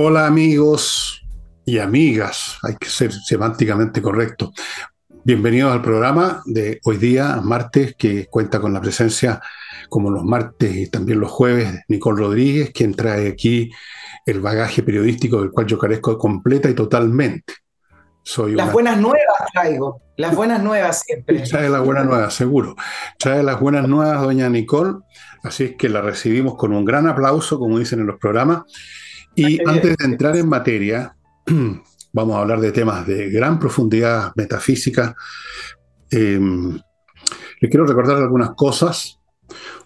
Hola amigos y amigas, hay que ser semánticamente correcto. Bienvenidos al programa de hoy día, martes, que cuenta con la presencia, como los martes y también los jueves, Nicole Rodríguez, quien trae aquí el bagaje periodístico del cual yo carezco completa y totalmente. Soy las buenas nuevas traigo, las buenas nuevas siempre. Trae las buenas nuevas, seguro. Trae las buenas nuevas, doña Nicole. Así es que la recibimos con un gran aplauso, como dicen en los programas. Y antes de entrar en materia, vamos a hablar de temas de gran profundidad metafísica. Eh, les quiero recordar algunas cosas.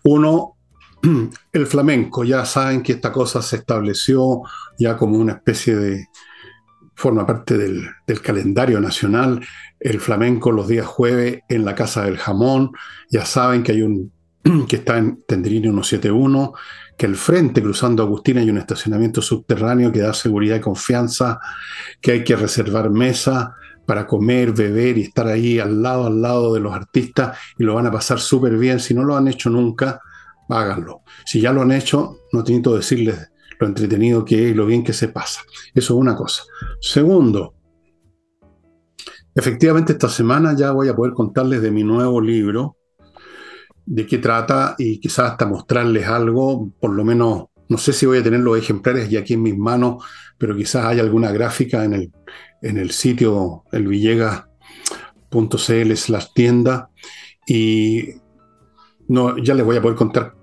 Uno, el flamenco. Ya saben que esta cosa se estableció ya como una especie de, forma parte del, del, calendario nacional. El flamenco los días jueves en la Casa del Jamón. Ya saben que hay un que está en Tenderini 171, que el frente cruzando Agustina hay un estacionamiento subterráneo que da seguridad y confianza, que hay que reservar mesa para comer, beber y estar ahí al lado, al lado de los artistas y lo van a pasar súper bien. Si no lo han hecho nunca, háganlo. Si ya lo han hecho, no que decirles lo entretenido que es y lo bien que se pasa. Eso es una cosa. Segundo, efectivamente esta semana ya voy a poder contarles de mi nuevo libro, de qué trata y quizás hasta mostrarles algo, por lo menos, no sé si voy a tener los ejemplares ya aquí en mis manos, pero quizás haya alguna gráfica en el, en el sitio elvillegas.cl slash tienda. Y no, ya les voy a poder contar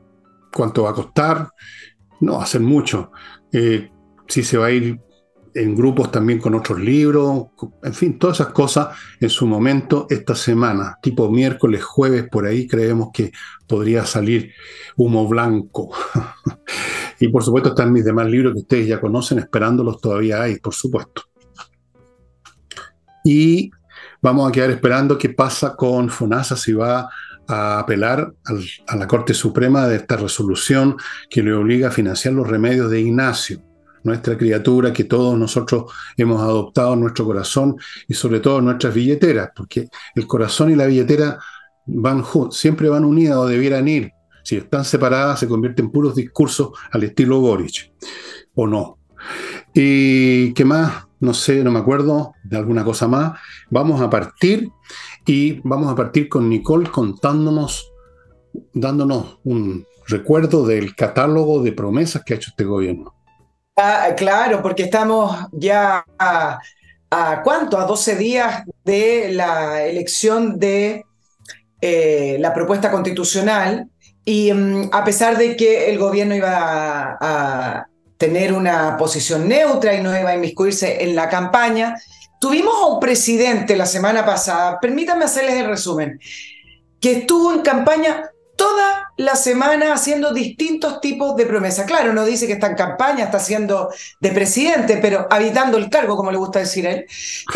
cuánto va a costar, no hacer mucho, eh, si se va a ir en grupos también con otros libros, en fin, todas esas cosas en su momento esta semana, tipo miércoles, jueves, por ahí creemos que podría salir humo blanco. y por supuesto están mis demás libros que ustedes ya conocen, esperándolos todavía hay, por supuesto. Y vamos a quedar esperando qué pasa con FONASA, si va a apelar a la Corte Suprema de esta resolución que le obliga a financiar los remedios de Ignacio nuestra criatura que todos nosotros hemos adoptado en nuestro corazón y sobre todo en nuestras billeteras, porque el corazón y la billetera van siempre van unidas o debieran ir. Si están separadas, se convierten en puros discursos al estilo Boric, o no. ¿Y qué más? No sé, no me acuerdo de alguna cosa más. Vamos a partir y vamos a partir con Nicole contándonos, dándonos un recuerdo del catálogo de promesas que ha hecho este gobierno. Ah, claro, porque estamos ya a, cuánto, a 12 días de la elección de eh, la propuesta constitucional. Y mm, a pesar de que el gobierno iba a, tener una posición neutra y no iba a inmiscuirse en la campaña, tuvimos a un presidente la semana pasada, permítanme hacerles el resumen, que estuvo en campaña toda la semana haciendo distintos tipos de promesas. Claro, no dice que está en campaña, está siendo de presidente, pero habitando el cargo, como le gusta decir a él.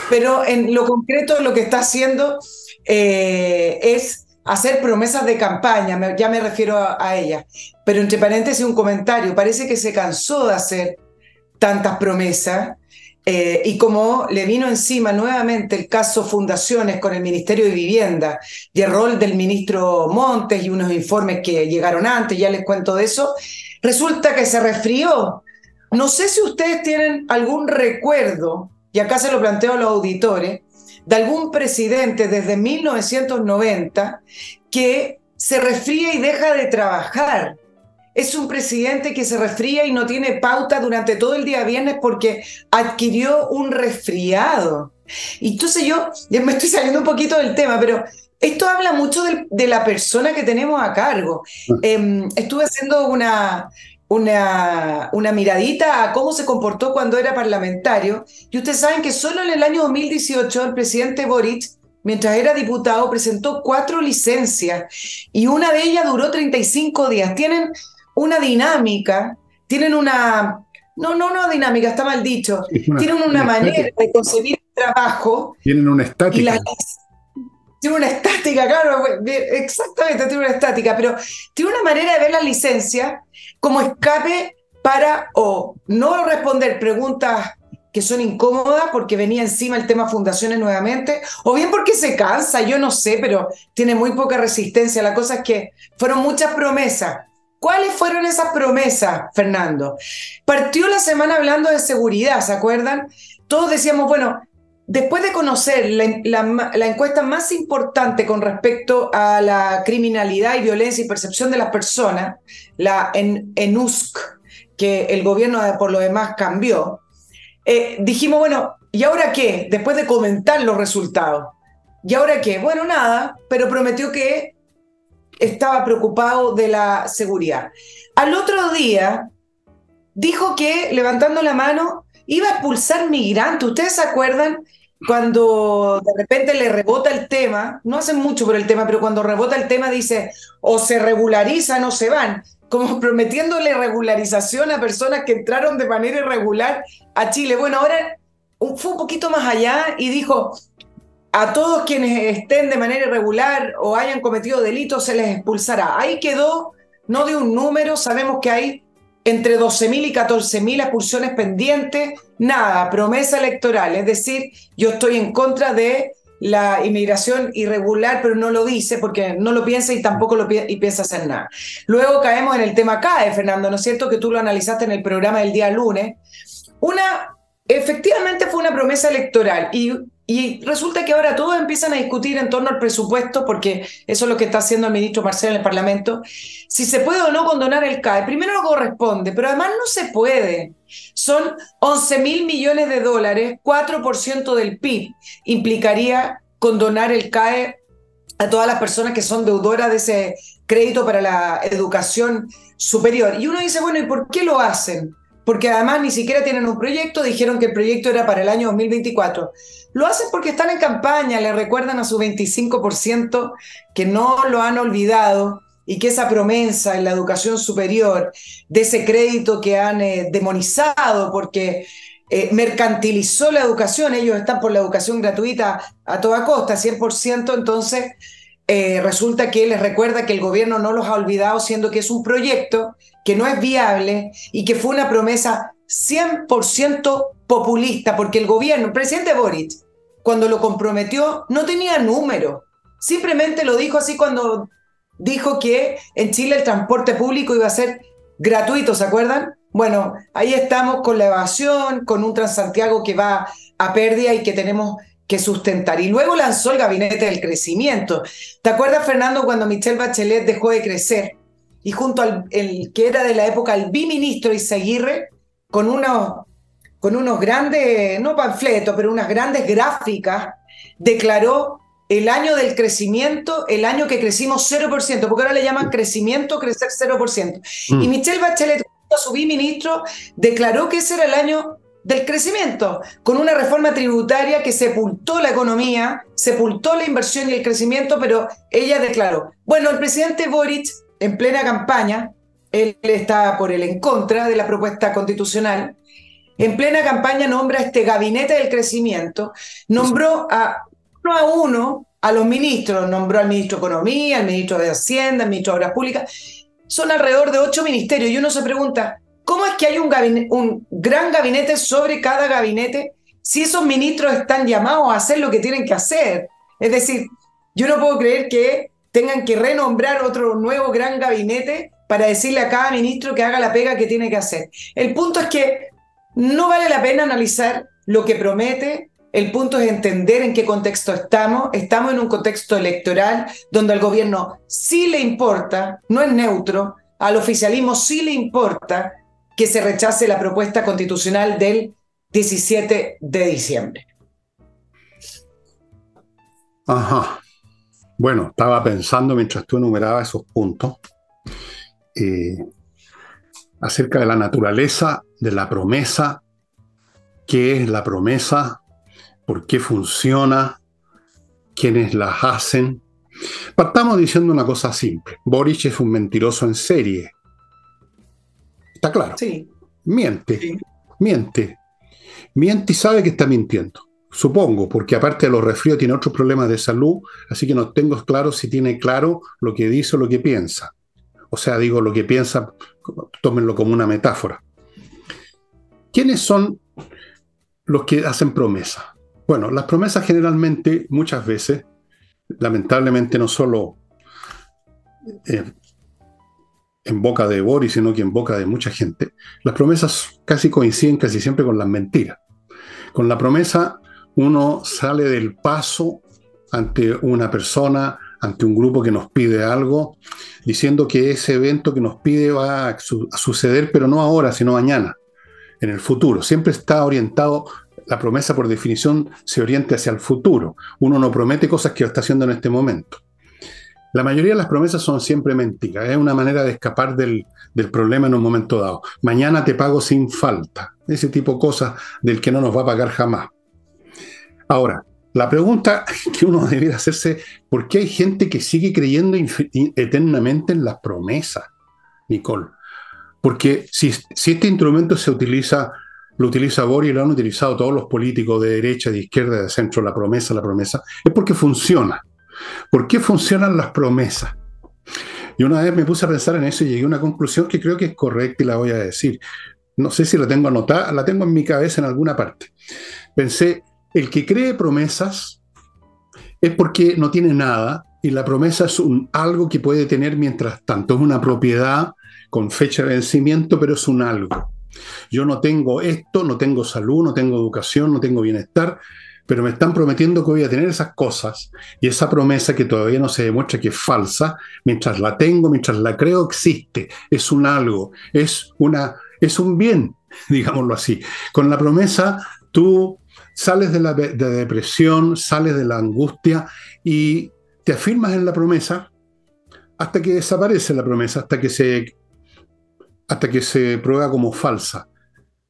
Pero en lo concreto lo que está haciendo eh, es hacer promesas de campaña, ya me refiero a, a ella. Pero entre paréntesis un comentario, parece que se cansó de hacer tantas promesas eh, y como le vino encima nuevamente el caso Fundaciones con el Ministerio de Vivienda y el rol del ministro Montes y unos informes que llegaron antes, ya les cuento de eso, resulta que se resfrió. No sé si ustedes tienen algún recuerdo, y acá se lo planteo a los auditores, de algún presidente desde 1990 que se resfría y deja de trabajar es un presidente que se resfría y no tiene pauta durante todo el día viernes porque adquirió un resfriado. Y entonces yo, me estoy saliendo un poquito del tema, pero esto habla mucho de, la persona que tenemos a cargo. Ah. Em, estuve haciendo una, una, una, miradita a cómo se comportó cuando era parlamentario y ustedes saben que solo en el año 2018 el presidente Boric mientras era diputado, presentó cuatro licencias y una de ellas duró 35 días. Tienen una dinámica, tienen una, no, no, no dinámica, está mal dicho, tienen una, manera de concebir el trabajo. Tienen una estática. tiene una estática, claro, exactamente, tiene una estática, pero tiene una manera de ver la licencia como escape para o no responder preguntas que son incómodas porque venía encima el tema fundaciones nuevamente, o bien porque se cansa, yo no sé, pero tiene muy poca resistencia. La cosa es que fueron muchas promesas ¿Cuáles fueron esas promesas, Fernando? Partió la semana hablando de seguridad, ¿se acuerdan? Todos decíamos, bueno, después de conocer la, encuesta más importante con respecto a la criminalidad y violencia y percepción de las personas, la en, ENUSC, que el gobierno por lo demás cambió, eh, dijimos, bueno, ¿y ahora qué? Después de comentar los resultados. ¿Y ahora qué? Bueno, nada, pero prometió que estaba preocupado de la seguridad. Al otro día dijo que levantando la mano iba a expulsar migrantes. ¿Ustedes se acuerdan cuando de repente le rebota el tema? No hacen mucho por el tema, pero cuando rebota el tema dice o se regularizan o se van, como prometiéndole regularización a personas que entraron de manera irregular a Chile. Bueno, ahora fue un poquito más allá y dijo, a todos quienes estén de manera irregular o hayan cometido delitos se les expulsará. Ahí quedó, no de un número, sabemos que hay entre 12.000 y 14.000 expulsiones pendientes, nada, promesa electoral, es decir, yo estoy en contra de la inmigración irregular, pero no lo dice porque no lo piensa y tampoco lo y piensa hacer nada. Luego caemos en el tema CAE, Fernando, ¿no es cierto? Que tú lo analizaste en el programa del día lunes. Una, efectivamente fue una promesa electoral y y resulta que ahora todos empiezan a discutir en torno al presupuesto, porque eso es lo que está haciendo el ministro Marcelo en el Parlamento, si se puede o no condonar el CAE. Primero no corresponde, pero además no se puede. Son 11 mil millones de dólares, 4% del PIB. Implicaría condonar el CAE a todas las personas que son deudoras de ese crédito para la educación superior. Y uno dice, bueno, ¿y por qué lo hacen? Porque además ni siquiera tienen un proyecto, dijeron que el proyecto era para el año 2024. Lo hacen porque están en campaña, le recuerdan a su 25% que no lo han olvidado y que esa promesa en la educación superior, de ese crédito que han eh, demonizado porque eh, mercantilizó la educación, ellos están por la educación gratuita a toda costa, 100%, entonces eh, resulta que les recuerda que el gobierno no los ha olvidado, siendo que es un proyecto que no es viable y que fue una promesa 100% populista, porque el gobierno, el presidente Boric, cuando lo comprometió, no tenía número. Simplemente lo dijo así cuando dijo que en Chile el transporte público iba a ser gratuito, ¿se acuerdan? Bueno, ahí estamos con la evasión, con un Transantiago que va a pérdida y que tenemos que sustentar. Y luego lanzó el gabinete del crecimiento. ¿Te acuerdas, Fernando, cuando Michelle Bachelet dejó de crecer y junto al el, que era de la época el biministro Izaguirre, con unos, con unos grandes, no panfletos, pero unas grandes gráficas, declaró el año del crecimiento, el año que crecimos 0%, porque ahora le llaman crecimiento, crecer 0%. Mm. Y Michelle Bachelet, su biministro, declaró que ese era el año del crecimiento, con una reforma tributaria que sepultó la economía, sepultó la inversión y el crecimiento, pero ella declaró, bueno, el presidente Boric, en plena campaña, él está por el en contra de la propuesta constitucional, en plena campaña nombra este gabinete del crecimiento, nombró a uno a uno a los ministros, nombró al ministro de Economía, al ministro de Hacienda, al ministro de Obras Públicas, son alrededor de ocho ministerios y uno se pregunta, ¿Cómo es que hay un, un gran gabinete sobre cada gabinete si esos ministros están llamados a hacer lo que tienen que hacer? Es decir, yo no puedo creer que tengan que renombrar otro nuevo gran gabinete para decirle a cada ministro que haga la pega que tiene que hacer. El punto es que no vale la pena analizar lo que promete, el punto es entender en qué contexto estamos. Estamos en un contexto electoral donde al gobierno sí le importa, no es neutro, al oficialismo sí le importa que se rechace la propuesta constitucional del 17 de diciembre. Ajá. Bueno, estaba pensando mientras tú enumerabas esos puntos eh, acerca de la naturaleza de la promesa, qué es la promesa, por qué funciona, quiénes las hacen. Partamos diciendo una cosa simple. Boric es un mentiroso en serie. Está claro. Sí. Miente. Miente. Miente y sabe que está mintiendo. Supongo, porque aparte de los resfríos tiene otros problemas de salud, así que no tengo claro si tiene claro lo que dice o lo que piensa. O sea, digo lo que piensa, tómenlo como una metáfora. ¿Quiénes son los que hacen promesas? Bueno, las promesas generalmente, muchas veces, lamentablemente no solo eh, en boca de Boris, sino que en boca de mucha gente, las promesas casi coinciden casi siempre con las mentiras. Con la promesa uno sale del paso ante una persona, ante un grupo que nos pide algo, diciendo que ese evento que nos pide va a, suceder, pero no ahora, sino mañana, en el futuro. Siempre está orientado, la promesa por definición se orienta hacia el futuro. Uno no promete cosas que está haciendo en este momento. La mayoría de las promesas son siempre mentiras, es una manera de escapar del, del problema en un momento dado. Mañana te pago sin falta, ese tipo de cosas del que no nos va a pagar jamás. Ahora, la pregunta que uno debería hacerse, ¿por qué hay gente que sigue creyendo eternamente en las promesas, Nicole? Porque si, este instrumento se utiliza, lo utiliza Boris y lo han utilizado todos los políticos de derecha, de izquierda, de centro, la promesa, la promesa, es porque funciona. ¿Por qué funcionan las promesas? Y una vez me puse a pensar en eso y llegué a una conclusión que creo que es correcta y la voy a decir. No sé si la tengo anotada, la tengo en mi cabeza en alguna parte. Pensé, el que cree promesas es porque no tiene nada y la promesa es un, algo que puede tener mientras tanto. Es una propiedad con fecha de vencimiento, pero es un algo. Yo no tengo esto, no tengo salud, no tengo educación, no tengo bienestar, pero me están prometiendo que voy a tener esas cosas y esa promesa que todavía no se demuestra que es falsa, mientras la tengo, mientras la creo, existe, es un algo, es, una, es un bien, digámoslo así. Con la promesa tú sales de la depresión, sales de la angustia y te afirmas en la promesa hasta que desaparece la promesa, hasta que se, hasta que se prueba como falsa.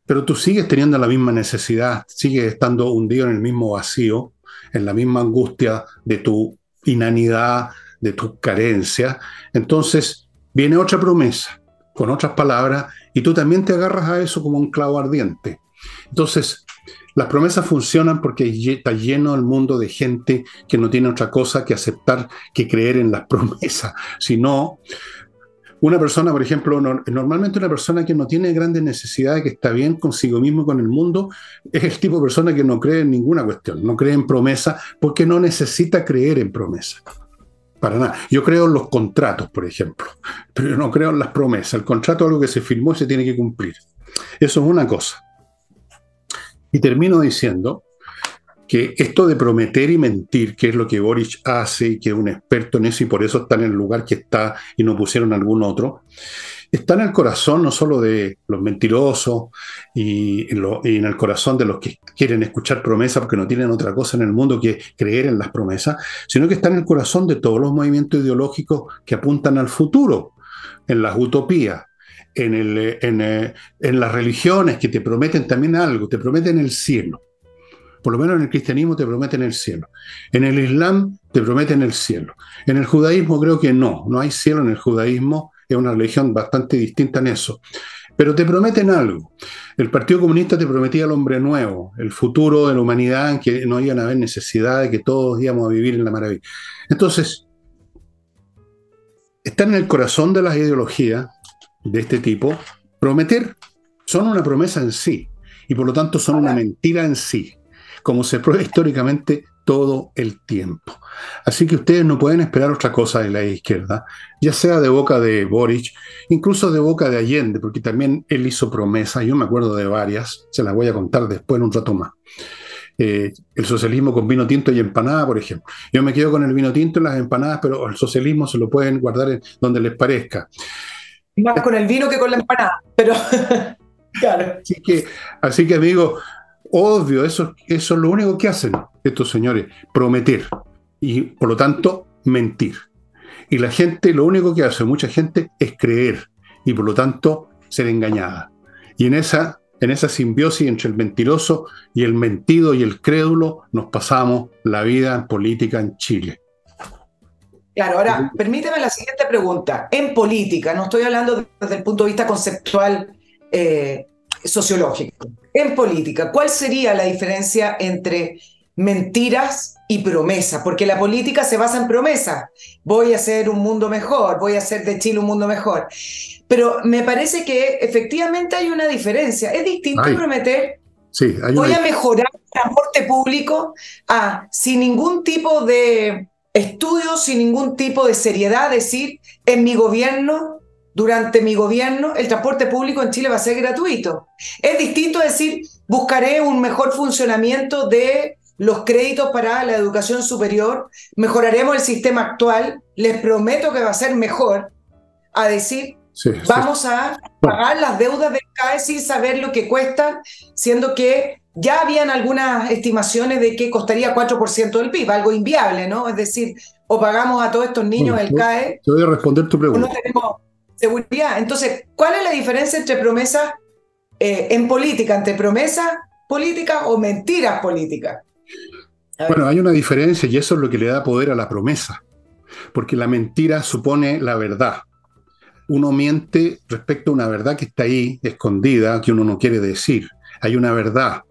Pero tú sigues teniendo la misma necesidad, sigues estando hundido en el mismo vacío, en la misma angustia de tu inanidad, de tu carencia. Entonces viene otra promesa, con otras palabras, y tú también te agarras a eso como un clavo ardiente. Entonces, las promesas funcionan porque está lleno el mundo de gente que no tiene otra cosa que aceptar que creer en las promesas. Si no, una persona, por ejemplo, normalmente una persona que no tiene grandes necesidades, que está bien consigo mismo con el mundo, es el tipo de persona que no cree en ninguna cuestión, no cree en promesas porque no necesita creer en promesas. Para nada. Yo creo en los contratos, por ejemplo, pero yo no creo en las promesas. El contrato es algo que se firmó y se tiene que cumplir. Eso es una cosa. Y termino diciendo que esto de prometer y mentir, que es lo que Boric hace y que es un experto en eso y por eso está en el lugar que está y no pusieron algún otro, está en el corazón no solo de los mentirosos y, en el corazón de los que quieren escuchar promesas porque no tienen otra cosa en el mundo que creer en las promesas, sino que está en el corazón de todos los movimientos ideológicos que apuntan al futuro, en las utopías, eh, en, las religiones que te prometen también algo, te prometen el cielo. Por lo menos en el cristianismo te prometen el cielo. En el islam te prometen el cielo. En el judaísmo creo que no, no hay cielo en el judaísmo, es una religión bastante distinta en eso. Pero te prometen algo. El Partido Comunista te prometía el hombre nuevo, el futuro de la humanidad, en que no iban a haber necesidad que todos íbamos a vivir en la maravilla. Entonces, está en el corazón de las ideologías de este tipo, prometer son una promesa en sí y por lo tanto son una mentira en sí, como se prueba históricamente todo el tiempo. Así que ustedes no pueden esperar otra cosa de la izquierda, ya sea de boca de Boric, incluso de boca de Allende, porque también él hizo promesas, yo me acuerdo de varias, se las voy a contar después en un rato más. Eh, el socialismo con vino tinto y empanada, por ejemplo. Yo me quedo con el vino tinto y las empanadas, pero el socialismo se lo pueden guardar donde les parezca. Más con el vino que con la empanada, pero claro. Así que, así que amigo, obvio, eso, eso es lo único que hacen estos señores, prometer y por lo tanto mentir. Y la gente, lo único que hace mucha gente es creer y por lo tanto ser engañada. Y en esa, en esa simbiosis entre el mentiroso y el mentido y el crédulo nos pasamos la vida en política en Chile. Claro, ahora permíteme la siguiente pregunta. En política, no estoy hablando desde el punto de vista conceptual eh, sociológico. En política, ¿cuál sería la diferencia entre mentiras y promesas? Porque la política se basa en promesas. Voy a hacer un mundo mejor, voy a hacer de Chile un mundo mejor. Pero me parece que efectivamente hay una diferencia. Es distinto prometer Sí, Voy a mejorar el transporte público a, sin ningún tipo de estudio sin ningún tipo de seriedad, decir, en mi gobierno durante mi gobierno el transporte público en Chile va a ser gratuito. Es distinto decir, buscaré un mejor funcionamiento de los créditos para la educación superior, mejoraremos el sistema actual, les prometo que va a ser mejor, a decir, vamos a pagar las deudas del CAE sin saber lo que cuestan, siendo que ya habían algunas estimaciones de que costaría 4% del PIB, algo inviable, ¿no? Es decir, o pagamos a todos estos niños el CAE. Te voy a responder tu pregunta. No tenemos seguridad. Entonces, ¿cuál es la diferencia entre promesas eh, en política, entre promesas políticas o mentiras políticas? Bueno, hay una diferencia y eso es lo que le da poder a la promesa, porque la mentira supone la verdad. Uno miente respecto a una verdad que está ahí, escondida, que uno no quiere decir. Hay una verdad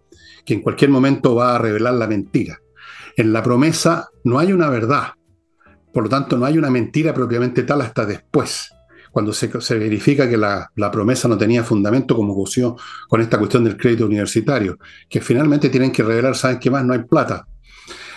que en cualquier momento va a revelar la mentira. En la promesa no hay una verdad, por lo tanto no hay una mentira propiamente tal hasta después, cuando se, verifica que la, promesa no tenía fundamento, como ocurrió con esta cuestión del crédito universitario, que finalmente tienen que revelar, ¿saben qué más? No hay plata.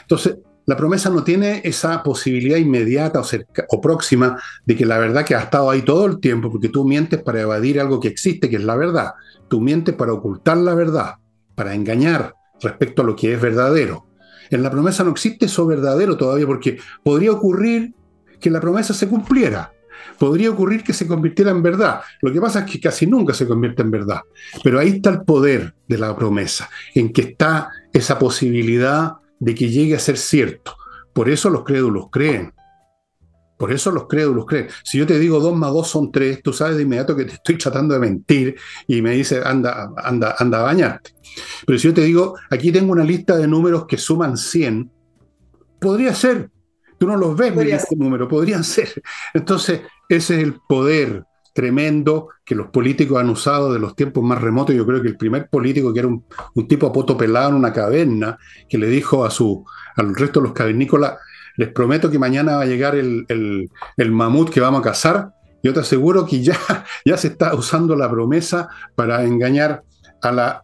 Entonces, la promesa no tiene esa posibilidad inmediata o, o, próxima de que la verdad que ha estado ahí todo el tiempo, porque tú mientes para evadir algo que existe, que es la verdad. Tú mientes para ocultar la verdad para engañar respecto a lo que es verdadero. En la promesa no existe eso verdadero todavía porque podría ocurrir que la promesa se cumpliera. Podría ocurrir que se convirtiera en verdad. Lo que pasa es que casi nunca se convierte en verdad. Pero ahí está el poder de la promesa, en que está esa posibilidad de que llegue a ser cierto. Por eso los crédulos creen. Por eso los crédulos creen. Si yo te digo 2 más 2 son 3, tú sabes de inmediato que te estoy tratando de mentir y me dices, anda, anda, anda a bañarte. Pero si yo te digo, aquí tengo una lista de números que suman 100, podría ser. Tú no los ves, este número, podrían ser. Entonces, ese es el poder tremendo que los políticos han usado de los tiempos más remotos. Yo creo que el primer político, que era un, tipo a poto pelado en una caverna, que le dijo a su, al resto de los cavernícolas, les prometo que mañana va a llegar el, mamut que vamos a cazar. Yo te aseguro que ya, ya se está usando la promesa para engañar a la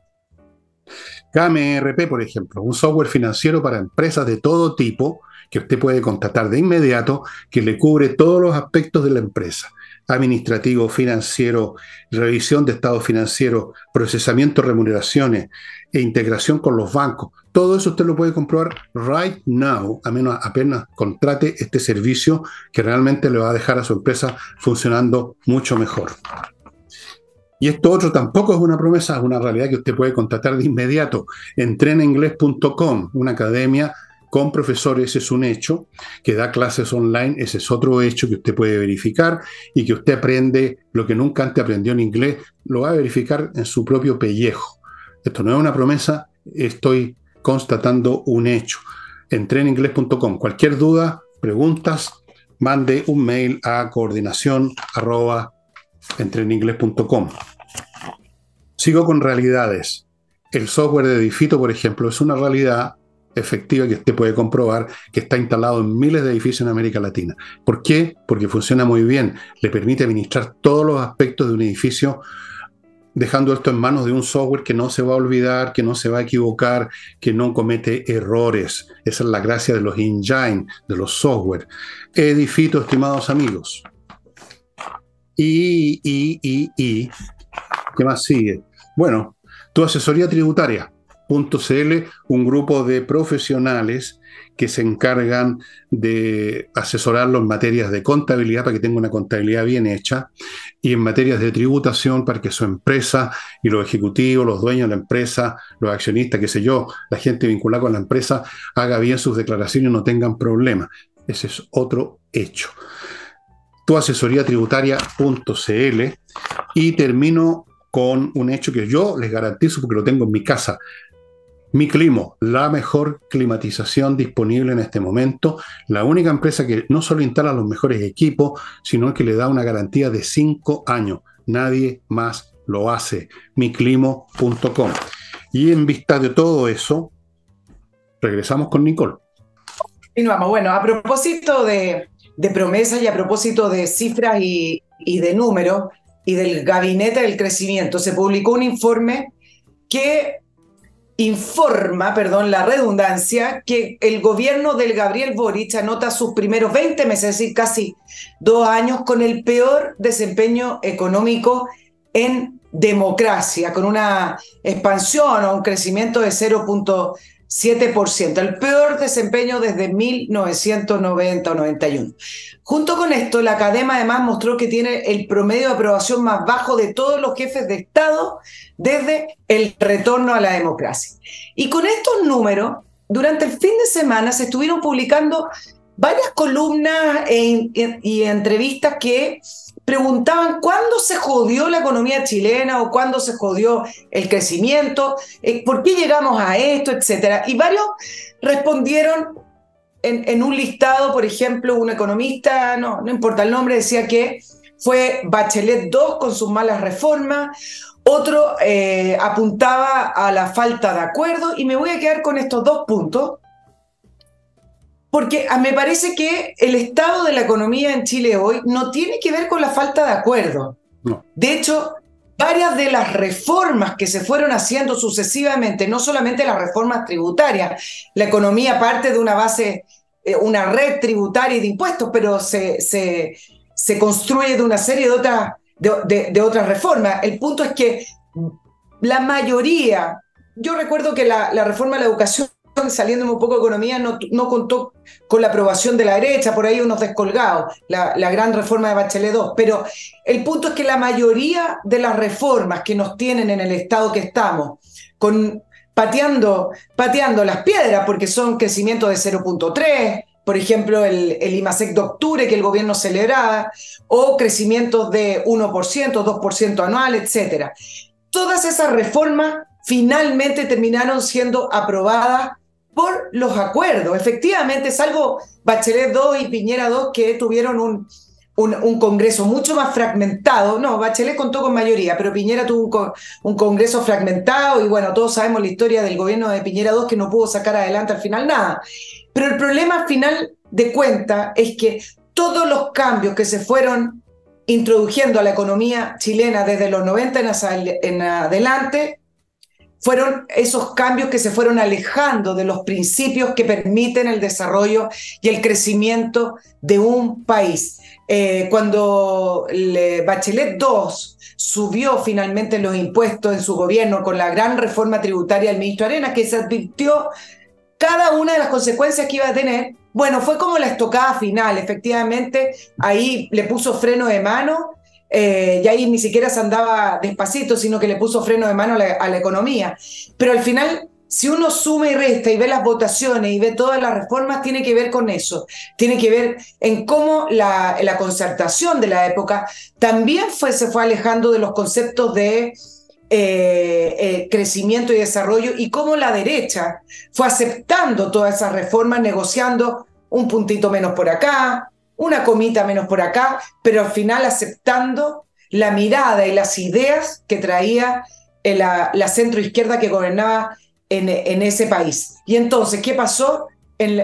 KMRP, por ejemplo, un software financiero para empresas de todo tipo que usted puede contratar de inmediato, que le cubre todos los aspectos de la empresa administrativo, financiero, revisión de estado financiero, procesamiento de remuneraciones e integración con los bancos. Todo eso usted lo puede comprobar right now, a menos apenas contrate este servicio que realmente le va a dejar a su empresa funcionando mucho mejor. Y esto otro tampoco es una promesa, es una realidad que usted puede contratar de inmediato. Entrenainglés.com, una academia con profesores es un hecho, que da clases online, ese es otro hecho que usted puede verificar y que usted aprende lo que nunca antes aprendió en inglés, lo va a verificar en su propio pellejo. Esto no es una promesa, estoy constatando un hecho. Entreninglés.com. Cualquier duda, preguntas, mande un mail a coordinación Sigo con realidades. El software de Edifito, por ejemplo, es una realidad efectiva que usted puede comprobar que está instalado en miles de edificios en América Latina. ¿Por qué? Porque funciona muy bien, le permite administrar todos los aspectos de un edificio dejando esto en manos de un software que no se va a olvidar, que no se va a equivocar, que no comete errores. Esa es la gracia de los engine, de los software. Edifito, estimados amigos. Y, y, y, y, ¿qué más sigue? Bueno, tu asesoría tributaria .cl, un grupo de profesionales que se encargan de asesorarlo en materias de contabilidad para que tenga una contabilidad bien hecha y en materias de tributación para que su empresa y los ejecutivos, los dueños de la empresa, los accionistas, qué sé yo, la gente vinculada con la empresa haga bien sus declaraciones y no tengan problemas. Ese es otro hecho. Tu asesoría tributaria.cl y termino con un hecho que yo les garantizo porque lo tengo en mi casa. Mi Climo, la mejor climatización disponible en este momento, la única empresa que no solo instala los mejores equipos, sino que le da una garantía de cinco años. Nadie más lo hace. miclimo.com. Y en vista de todo eso, regresamos con Nicole. Continuamos. Bueno, a propósito de, promesas y a propósito de cifras y, y de números y del gabinete del crecimiento, se publicó un informe que informa, perdón, la redundancia, que el gobierno del Gabriel Boric anota sus primeros 20 meses, es decir, casi dos años, con el peor desempeño económico en democracia, con una expansión o un crecimiento de 0.7%, el peor desempeño desde 1990 o 91. Junto con esto, la Academia además mostró que tiene el promedio de aprobación más bajo de todos los jefes de Estado desde el retorno a la democracia. Y con estos números, durante el fin de semana se estuvieron publicando varias columnas e y entrevistas que preguntaban cuándo se jodió la economía chilena o cuándo se jodió el crecimiento, eh, por qué llegamos a esto, etcétera. Y varios respondieron en, un listado, por ejemplo, un economista, no, no importa el nombre, decía que fue Bachelet 2 con sus malas reformas, otro eh, apuntaba a la falta de acuerdo y me voy a quedar con estos dos puntos, porque me parece que el estado de la economía en Chile hoy no tiene que ver con la falta de acuerdo. De hecho, varias de las reformas que se fueron haciendo sucesivamente, no solamente las reformas tributarias, la economía parte de una base, eh, una red tributaria y de impuestos, pero se, se, se construye de una serie de otras, de, otras reformas. El punto es que la mayoría, yo recuerdo que la, la reforma de la educación saliendo un poco de economía, no, no, contó con la aprobación de la derecha, por ahí unos descolgados, la, la, gran reforma de Bachelet 2. Pero el punto es que la mayoría de las reformas que nos tienen en el estado que estamos, con, pateando, pateando las piedras, porque son crecimientos de 0.3, por ejemplo, el, el IMASEC de octubre que el gobierno celebraba, o crecimientos de 1%, 2% anual, etc. Todas esas reformas finalmente terminaron siendo aprobadas por los acuerdos. Efectivamente, salvo Bachelet 2 y Piñera 2 que tuvieron un, un, congreso mucho más fragmentado. No, Bachelet contó con mayoría, pero Piñera tuvo un, un, congreso fragmentado y bueno, todos sabemos la historia del gobierno de Piñera 2 que no pudo sacar adelante al final nada. Pero el problema final de cuenta es que todos los cambios que se fueron introduciendo a la economía chilena desde los 90 en adelante fueron esos cambios que se fueron alejando de los principios que permiten el desarrollo y el crecimiento de un país. Eh, cuando Bachelet II subió finalmente los impuestos en su gobierno con la gran reforma tributaria del ministro Arena, que se advirtió cada una de las consecuencias que iba a tener, bueno, fue como la estocada final, efectivamente, ahí le puso freno de mano eh, y ahí ni siquiera se andaba despacito, sino que le puso freno de mano a la, economía. Pero al final, si uno suma y resta y ve las votaciones y ve todas las reformas, tiene que ver con eso. Tiene que ver en cómo la, la concertación de la época también fue, se fue alejando de los conceptos de eh, eh, crecimiento y desarrollo y cómo la derecha fue aceptando todas esas reformas, negociando un puntito menos por acá, una comita menos por acá, pero al final aceptando la mirada y las ideas que traía eh, la, la centroizquierda que gobernaba en, ese país. Y entonces, ¿qué pasó?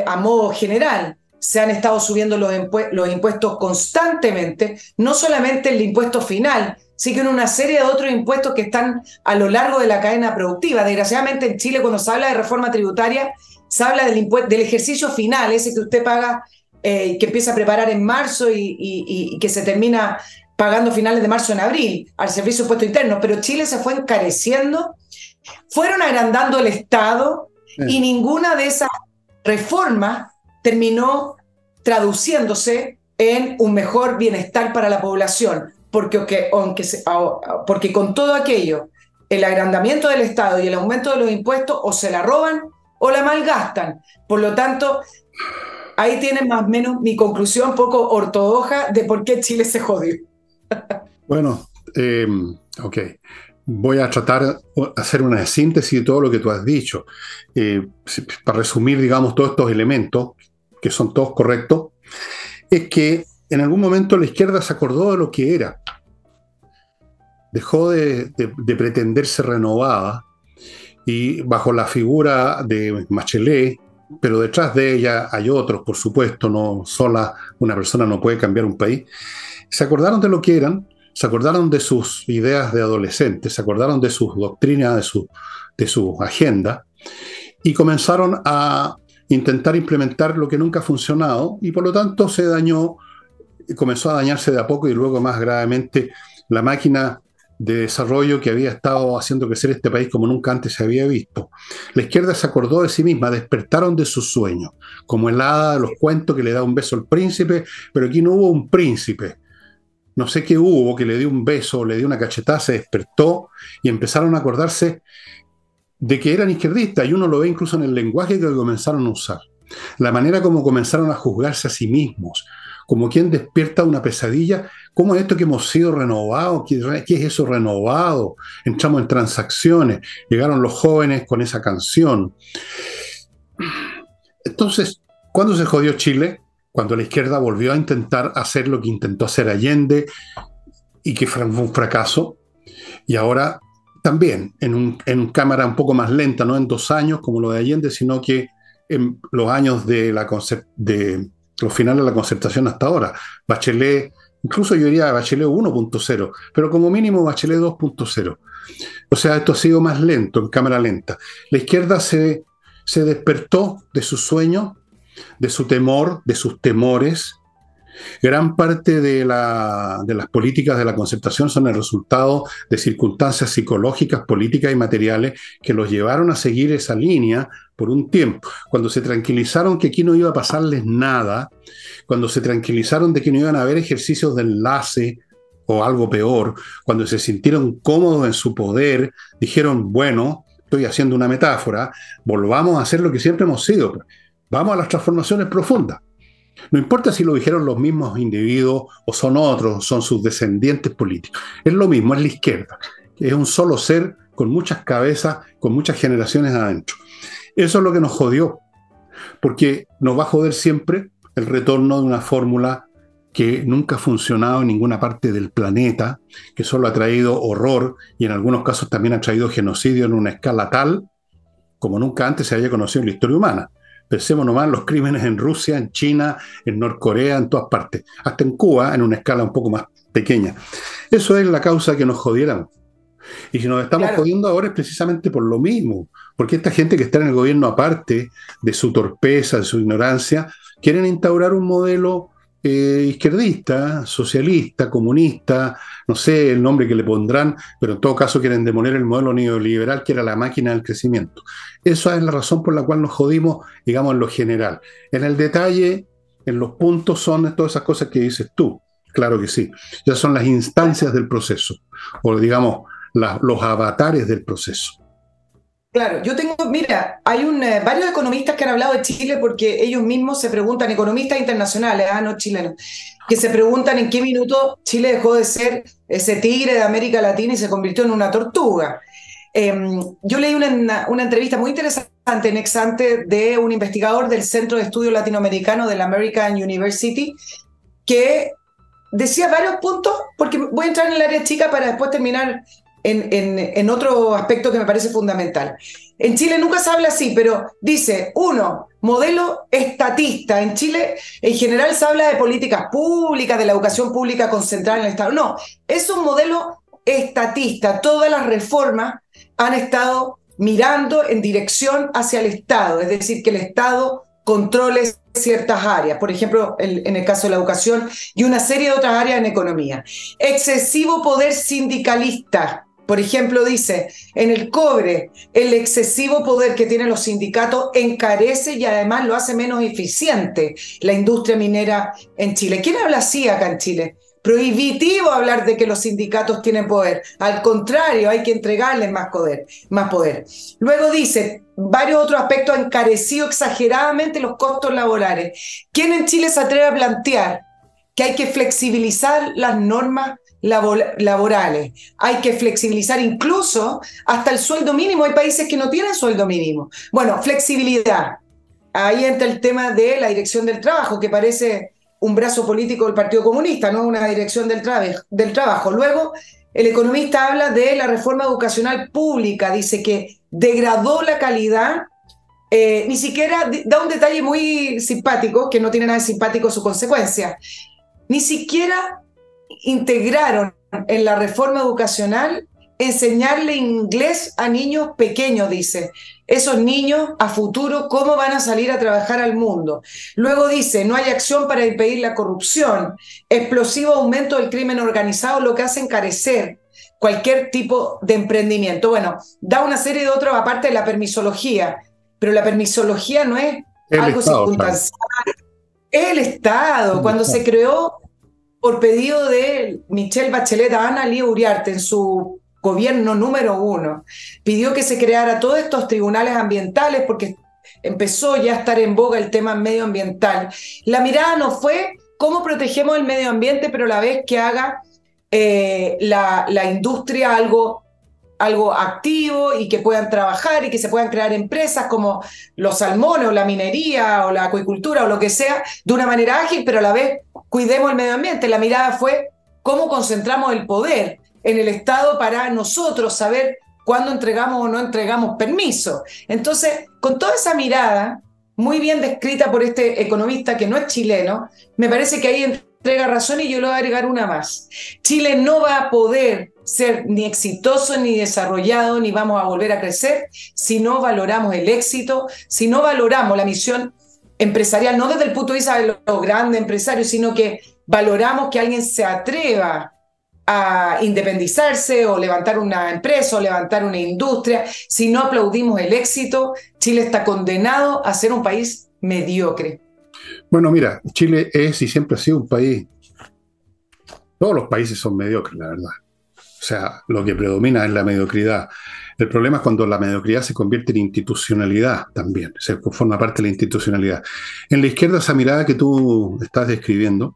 A modo general, se han estado subiendo los, impuestos constantemente, no solamente el impuesto final, sino una serie de otros impuestos que están a lo largo de la cadena productiva. Desgraciadamente en Chile cuando se habla de reforma tributaria, se habla del ejercicio final, ese que usted paga eh, que empieza a preparar en marzo y, que se termina pagando finales de marzo en abril al servicio de puesto interno, pero Chile se fue encareciendo, fueron agrandando el Estado y ninguna de esas reformas terminó traduciéndose en un mejor bienestar para la población, porque, aunque porque con todo aquello, el agrandamiento del Estado y el aumento de los impuestos o se la roban o la malgastan. Por lo tanto, ahí tienen más o menos mi conclusión poco ortodoxa de por qué Chile se jodió. bueno, em, ok. Voy a tratar de hacer una síntesis de todo lo que tú has dicho. Eh, para resumir, digamos, todos estos elementos, que son todos correctos, es que en algún momento la izquierda se acordó de lo que era. Dejó de, de pretenderse renovada y bajo la figura de Machelet, pero detrás de ella hay otros, por supuesto, no sola una persona no puede cambiar un país, se acordaron de lo que eran, se acordaron de sus ideas de adolescentes, se acordaron de sus doctrinas, de su, de su agenda, y comenzaron a intentar implementar lo que nunca ha funcionado y por lo tanto se dañó, comenzó a dañarse de a poco y luego más gravemente la máquina de desarrollo que había estado haciendo crecer este país como nunca antes se había visto. La izquierda se acordó de sí misma, despertaron de su sueño, como el hada de los cuentos que le da un beso al príncipe, pero aquí no hubo un príncipe. No sé qué hubo, que le dio un beso, le dio una cachetada, se despertó y empezaron a acordarse de que eran izquierdistas, y uno lo ve incluso en el lenguaje que comenzaron a usar. La manera como comenzaron a juzgarse a sí mismos, como quien despierta una pesadilla. ¿Cómo es esto que hemos sido renovados? ¿Qué, es eso renovado? Entramos en transacciones. Llegaron los jóvenes con esa canción. Entonces, ¿cuándo se jodió Chile? Cuando la izquierda volvió a intentar hacer lo que intentó hacer Allende y que fue un fracaso. Y ahora también en, un, cámara un poco más lenta, no en dos años como lo de Allende, sino que en los años de la, de, los finales de la concertación hasta ahora. Bachelet, incluso yo diría Bachelet 1.0, pero como mínimo Bachelet 2.0. O sea, esto ha sido más lento, en cámara lenta. La izquierda se, se despertó de su sueño, de su temor, de sus temores, Gran parte de, las políticas de la concertación son el resultado de circunstancias psicológicas, políticas y materiales que los llevaron a seguir esa línea por un tiempo. Cuando se tranquilizaron que aquí no iba a pasarles nada, cuando se tranquilizaron de que no iban a haber ejercicios de enlace o algo peor, cuando se sintieron cómodos en su poder, dijeron, bueno, estoy haciendo una metáfora, volvamos a hacer lo que siempre hemos sido. Vamos a las transformaciones profundas. No importa si lo dijeron los mismos individuos o son otros, son sus descendientes políticos. Es lo mismo, es la izquierda. Es un solo ser con muchas cabezas, con muchas generaciones adentro. Eso es lo que nos jodió, porque nos va a joder siempre el retorno de una fórmula que nunca ha funcionado en ninguna parte del planeta, que solo ha traído horror y en algunos casos también ha traído genocidio en una escala tal como nunca antes se haya conocido en la historia humana. Pensemos nomás los crímenes en Rusia, en China, en Norcorea, en todas partes, hasta en Cuba, en una escala un poco más pequeña. Eso es la causa que nos jodieran. Y si nos estamos jodiendo ahora es precisamente por lo mismo, porque esta gente que está en el gobierno, aparte de su torpeza, de su ignorancia, quieren instaurar un modelo eh, izquierdista, socialista, comunista, no sé el nombre que le pondrán, pero en todo caso quieren demoler el modelo neoliberal que era la máquina del crecimiento. Esa es la razón por la cual nos jodimos, digamos, en lo general. En el detalle, en los puntos son todas esas cosas que dices tú. Claro que sí. Ya son las instancias del proceso, o digamos, los avatares del proceso. Claro, yo tengo, mira, hay eh, varios economistas que han hablado de Chile porque ellos mismos se preguntan, economistas internacionales, ah, no chilenos, que se preguntan en qué minuto Chile dejó de ser ese tigre de América Latina y se convirtió en una tortuga. Em, yo leí una, una, entrevista muy interesante en Exante de un investigador del Centro de Estudios Latinoamericano de la American University que decía varios puntos, porque voy a entrar en el área chica para después terminar en, otro aspecto que me parece fundamental. En Chile nunca se habla así, pero dice, uno, modelo estatista. En Chile en general se habla de políticas públicas, de la educación pública concentrada en el Estado. No, es un modelo estatista. Todas las reformas han estado mirando en dirección hacia el Estado, es decir, que el Estado controle ciertas áreas, por ejemplo, en el caso de la educación y una serie de otras áreas en economía. Excesivo poder sindicalista, por ejemplo, dice, en el cobre, el excesivo poder que tienen los sindicatos encarece y además lo hace menos eficiente la industria minera en Chile. ¿Quién habla así acá en Chile? Prohibitivo hablar de que los sindicatos tienen poder. Al contrario, hay que entregarles más poder. Más poder. Luego dice, varios otros aspectos han encarecido exageradamente los costos laborales. ¿Quién en Chile se atreve a plantear que hay que flexibilizar las normas laborales. Hay que flexibilizar incluso hasta el sueldo mínimo. Hay países que no tienen sueldo mínimo. Bueno, flexibilidad. Ahí entra el tema de la dirección del trabajo, que parece un brazo político del Partido Comunista, no una dirección del, del trabajo. Luego, el economista habla de la reforma educacional pública, dice que degradó la calidad eh, ni siquiera da un detalle muy simpático, que no tiene nada de simpático su consecuencia. Ni siquiera integraron en la reforma educacional enseñarle inglés a niños pequeños, dice. Esos niños a futuro, ¿cómo van a salir a trabajar al mundo? Luego dice, no hay acción para impedir la corrupción, explosivo aumento del crimen organizado, lo que hace encarecer cualquier tipo de emprendimiento. Bueno, da una serie de otros aparte de la permisología, pero la permisología no es algo circunstancial. Es el Estado. Cuando se creó por pedido de Michelle Bachelet Ana Lía Uriarte en su gobierno número uno, pidió que se creara todos estos tribunales ambientales porque empezó ya a estar en boga el tema medioambiental. La mirada no fue cómo protegemos el medio ambiente, pero a la vez que haga eh, la, la, industria algo, algo activo y que puedan trabajar y que se puedan crear empresas como los salmones o la minería o la acuicultura o lo que sea de una manera ágil, pero a la vez cuidemos el medio ambiente. La mirada fue cómo concentramos el poder en el Estado para nosotros saber cuándo entregamos o no entregamos permiso. Entonces, con toda esa mirada, muy bien descrita por este economista que no es chileno, me parece que ahí entrega razón y yo le voy a agregar una más. Chile no va a poder ser ni exitoso ni desarrollado ni vamos a volver a crecer si no valoramos el éxito, si no valoramos la misión empresarial, no desde el punto de vista de los grandes empresarios, sino que valoramos que alguien se atreva a independizarse o levantar una empresa o levantar una industria. Si no aplaudimos el éxito, Chile está condenado a ser un país mediocre. Bueno, mira, Chile es y siempre ha sido un país, todos los países son mediocres, la verdad. O sea, lo que predomina es la mediocridad. El problema es cuando la mediocridad se convierte en institucionalidad también, se forma parte de la institucionalidad. En la izquierda esa mirada que tú estás describiendo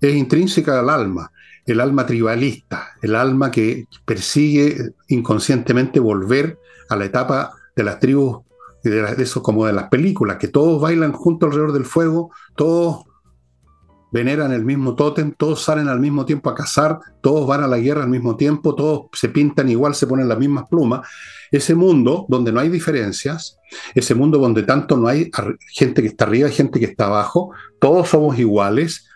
es intrínseca al alma, el alma tribalista, el alma que persigue inconscientemente volver a la etapa de las tribus de, eso como de las películas, que todos bailan juntos alrededor del fuego, todos veneran el mismo tótem, todos salen al mismo tiempo a cazar, todos van a la guerra al mismo tiempo, todos se pintan igual, se ponen las mismas plumas. Ese mundo donde no hay diferencias, ese mundo donde tanto no hay gente que está arriba y gente que está abajo, todos somos iguales.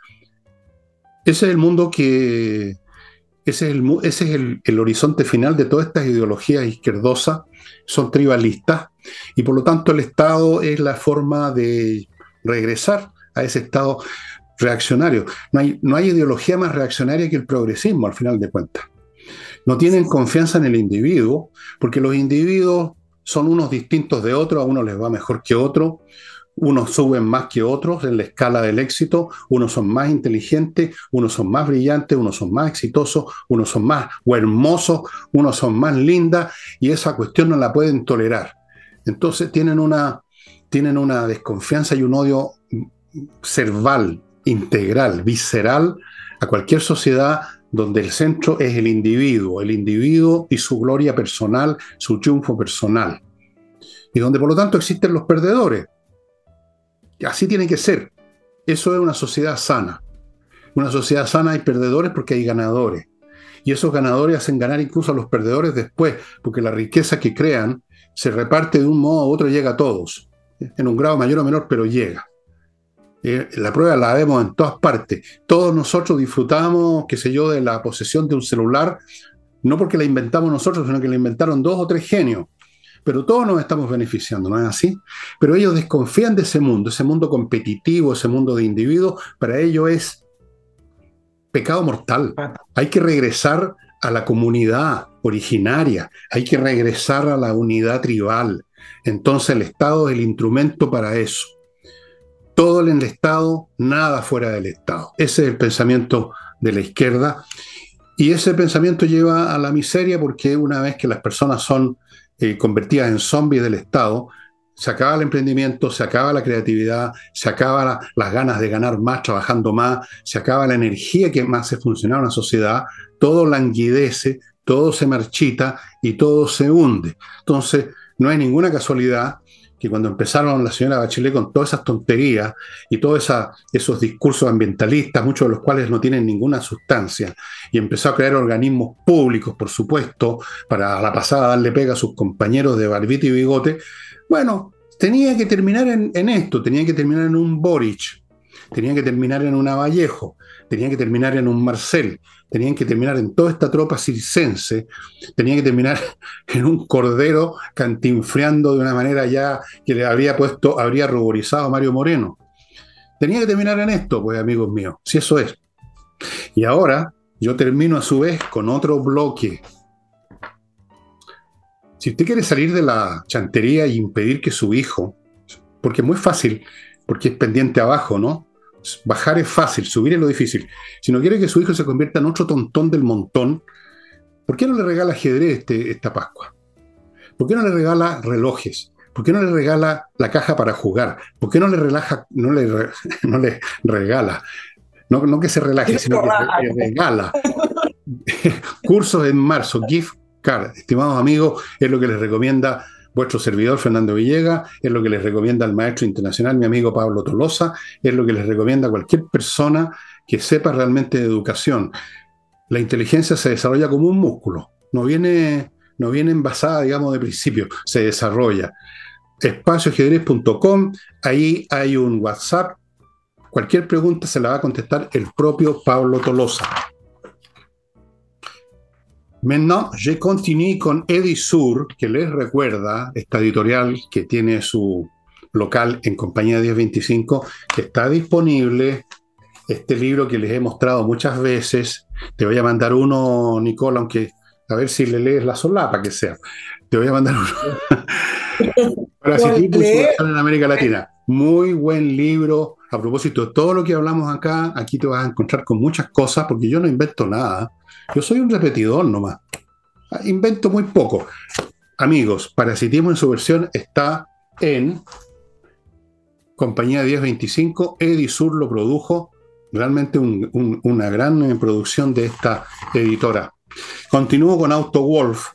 Ese es el mundo que, ese es, el, horizonte final de todas estas ideologías izquierdosas, son tribalistas, y por lo tanto el Estado es la forma de regresar a ese Estado reaccionario. No hay, no hay ideología más reaccionaria que el progresismo, al final de cuentas. No tienen confianza en el individuo, porque los individuos son unos distintos de otros, a uno les va mejor que otro, unos suben más que otros en la escala del éxito, unos son más inteligentes, unos son más brillantes, unos son más exitosos, unos son más hermosos, unos son más lindas, y esa cuestión no la pueden tolerar. Entonces tienen una, tienen una desconfianza y un odio cerval, integral, visceral a cualquier sociedad donde el centro es el individuo, el individuo y su gloria personal, su triunfo personal. Y donde por lo tanto existen los perdedores. Así tiene que ser. Eso es una sociedad sana. Una sociedad sana hay perdedores porque hay ganadores. Y esos ganadores hacen ganar incluso a los perdedores después, porque la riqueza que crean se reparte de un modo u otro llega a todos, en un grado mayor o menor, pero llega. Eh, la prueba la vemos en todas partes. Todos nosotros disfrutamos, qué sé yo, de la posesión de un celular, no porque la inventamos nosotros, sino que la inventaron dos o tres genios. Pero todos nos estamos beneficiando, ¿no es así? Pero ellos desconfían de ese mundo, ese mundo competitivo, ese mundo de individuos, para ellos es pecado mortal. Hay que regresar a la comunidad originaria, hay que regresar a la unidad tribal. Entonces el Estado es el instrumento para eso. Todo en el Estado, nada fuera del Estado. Ese es el pensamiento de la izquierda. Y ese pensamiento lleva a la miseria porque una vez que las personas son eh, convertidas en zombies del Estado, se acaba el emprendimiento, se acaba la creatividad, se acaba las ganas de ganar más trabajando más, se acaba la energía que más hace funcionar una sociedad, todo languidece, todo se marchita y todo se hunde. Entonces, no hay ninguna casualidad que cuando empezaron la señora Bachelet con todas esas tonterías y todos esos discursos ambientalistas, muchos de los cuales no tienen ninguna sustancia, y empezó a crear organismos públicos, por supuesto, para a la pasada darle pega a sus compañeros de barbita y bigote, bueno, tenía que terminar en, esto, tenía que terminar en un Boric, tenía que terminar en un Vallejo, tenía que terminar en un Marcel, tenían que terminar en toda esta tropa circense, tenían que terminar en un cordero cantinfriando de una manera ya que le habría puesto, habría ruborizado a Mario Moreno. Tenía que terminar en esto, pues amigos míos, si eso es. Y ahora yo termino a su vez con otro bloque. Si usted quiere salir de la chantería y impedir que su hijo, porque es muy fácil, porque es pendiente abajo, ¿no? Bajar es fácil, subir es lo difícil. Si no quiere que su hijo se convierta en otro tontón del montón, ¿por qué no le regala ajedrez este, esta Pascua? ¿Por qué no le regala relojes? ¿Por qué no le regala la caja para jugar? ¿Por qué no le relaja, no le, no le regala? No, no que se relaje, sino que le regala. Cursos en marzo, gift card, estimados amigos, es lo que les recomienda vuestro servidor Fernando Villega, es lo que les recomienda el maestro internacional, mi amigo Pablo Tolosa, es lo que les recomienda cualquier persona que sepa realmente de educación. La inteligencia se desarrolla como un músculo, no viene, no viene envasada, digamos, de principio, se desarrolla. Espacioajedrez.com, ahí hay un WhatsApp. Cualquier pregunta se la va a contestar el propio Pablo Tolosa. Maintenant, je continue con Edisur, que les recuerda, esta editorial que tiene su local en Compañía 1025, que está disponible este libro que les he mostrado muchas veces. Te voy a mandar uno, Nicole, aunque a ver si le lees la solapa que sea. Te voy a mandar uno. Para en América Latina. Muy buen libro. A propósito de todo lo que hablamos acá, aquí te vas a encontrar con muchas cosas, porque yo no invento nada. Yo soy un repetidor nomás. Invento muy poco. Amigos, Parasitismo en su versión está en Compañía 1025. Edisur lo produjo. Realmente una gran eh, producción de esta editora. Continúo con Auto Wolf.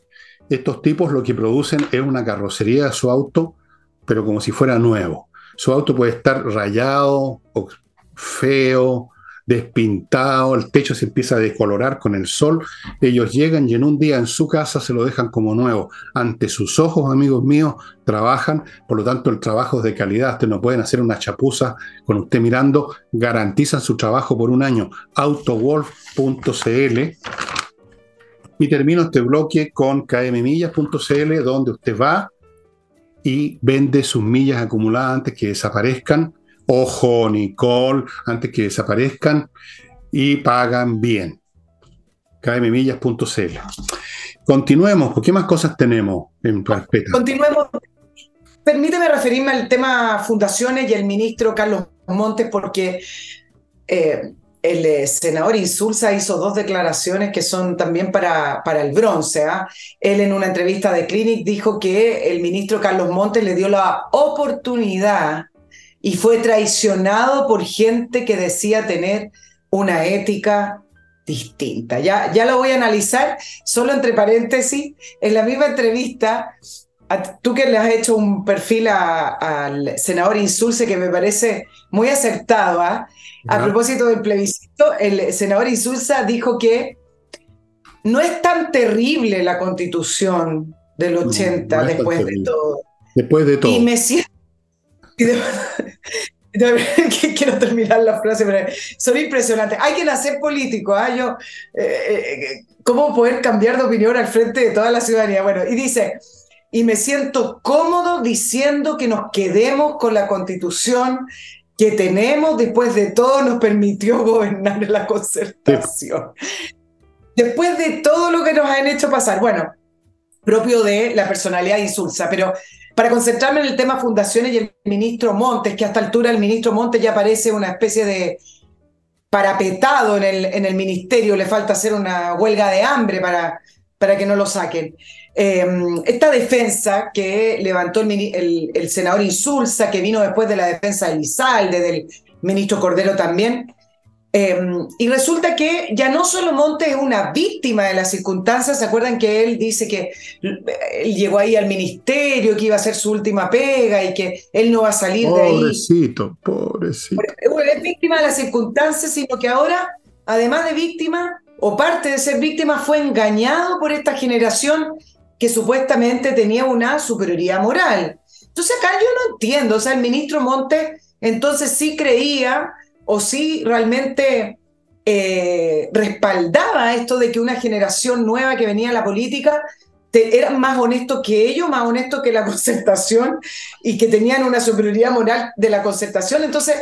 Estos tipos lo que producen es una carrocería de su auto, pero como si fuera nuevo. Su auto puede estar rayado, feo, despintado, el techo se empieza a descolorar con el sol, ellos llegan y en un día en su casa se lo dejan como nuevo. Ante sus ojos, amigos míos, trabajan, por lo tanto el trabajo es de calidad, ustedes no pueden hacer una chapuza con usted mirando, garantizan su trabajo por un año. Autowolf.cl y termino este bloque con kmmillas.cl donde usted va y vende sus millas acumuladas antes que desaparezcan ojo, Nicole, antes que desaparezcan y pagan bien. kmmillas.cl. Continuemos, ¿qué más cosas tenemos en carpeta? Continuemos. Permíteme referirme al tema fundaciones y el ministro Carlos Montes, porque eh, el eh, senador Insulza hizo dos declaraciones que son también para, para el bronce. ¿ah? Él en una entrevista de Clinic dijo que el ministro Carlos Montes le dio la oportunidad y fue traicionado por gente que decía tener una ética distinta. Ya, ya lo voy a analizar, solo entre paréntesis, en la misma entrevista, tú que le has hecho un perfil al senador Insulce que me parece muy acertado, ¿ah? a propósito del plebiscito, el senador Insulza dijo que no es tan terrible la constitución del 80 después de todo. Después de todo. Y me siento quiero terminar la frase, pero son impresionantes. Hay que nacer político, ¿ah? Yo, eh, eh, ¿Cómo poder cambiar de opinión al frente de toda la ciudadanía? Bueno, y dice, y me siento cómodo diciendo que nos quedemos con la constitución que tenemos, después de todo nos permitió gobernar la concertación. Después de todo lo que nos han hecho pasar, bueno, propio de la personalidad insulsa, pero para concentrarme en el tema fundaciones y el ministro Montes, que a esta altura el ministro Montes ya parece una especie de parapetado en el, en el ministerio, le falta hacer una huelga de hambre para, para que no lo saquen. Em, esta defensa que levantó el, el, senador Insulza, que vino después de la defensa de Lizalde, del ministro Cordero también, Em, y resulta que ya no solo Monte es una víctima de las circunstancias, ¿se acuerdan que él dice que él llegó ahí al ministerio, que iba a ser su última pega y que él no va a salir de ahí? Pobrecito, pobrecito. Es víctima de las circunstancias, sino que ahora, además de víctima, o parte de ser víctima, fue engañado por esta generación que supuestamente tenía una superioridad moral. Entonces acá yo no entiendo, o sea, el ministro Monte entonces sí creía o si realmente eh, respaldaba esto de que una generación nueva que venía a la política eran más honestos que ellos, más honestos que la concertación y que tenían una superioridad moral de la concertación. Entonces,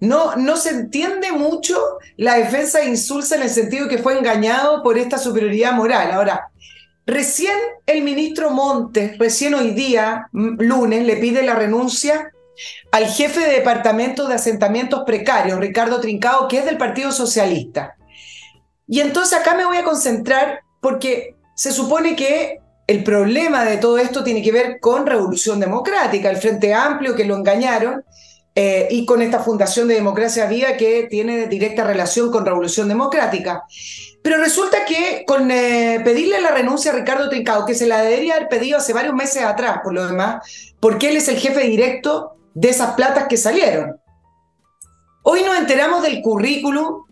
no, no se entiende mucho la defensa de Insulza en el sentido que fue engañado por esta superioridad moral. Ahora, recién el ministro Montes, recién hoy día, lunes, le pide la renuncia al jefe de departamento de asentamientos precarios, Ricardo Trincao, que es del Partido Socialista. Y entonces acá me voy a concentrar porque se supone que el problema de todo esto tiene que ver con Revolución Democrática, el Frente Amplio que lo engañaron, eh, y con esta Fundación de Democracia Viva que tiene directa relación con Revolución Democrática. Pero resulta que con eh, pedirle la renuncia a Ricardo Trincao, que se la debería haber pedido hace varios meses atrás, por lo demás, porque él es el jefe directo de esas platas que salieron. Hoy nos enteramos del currículum,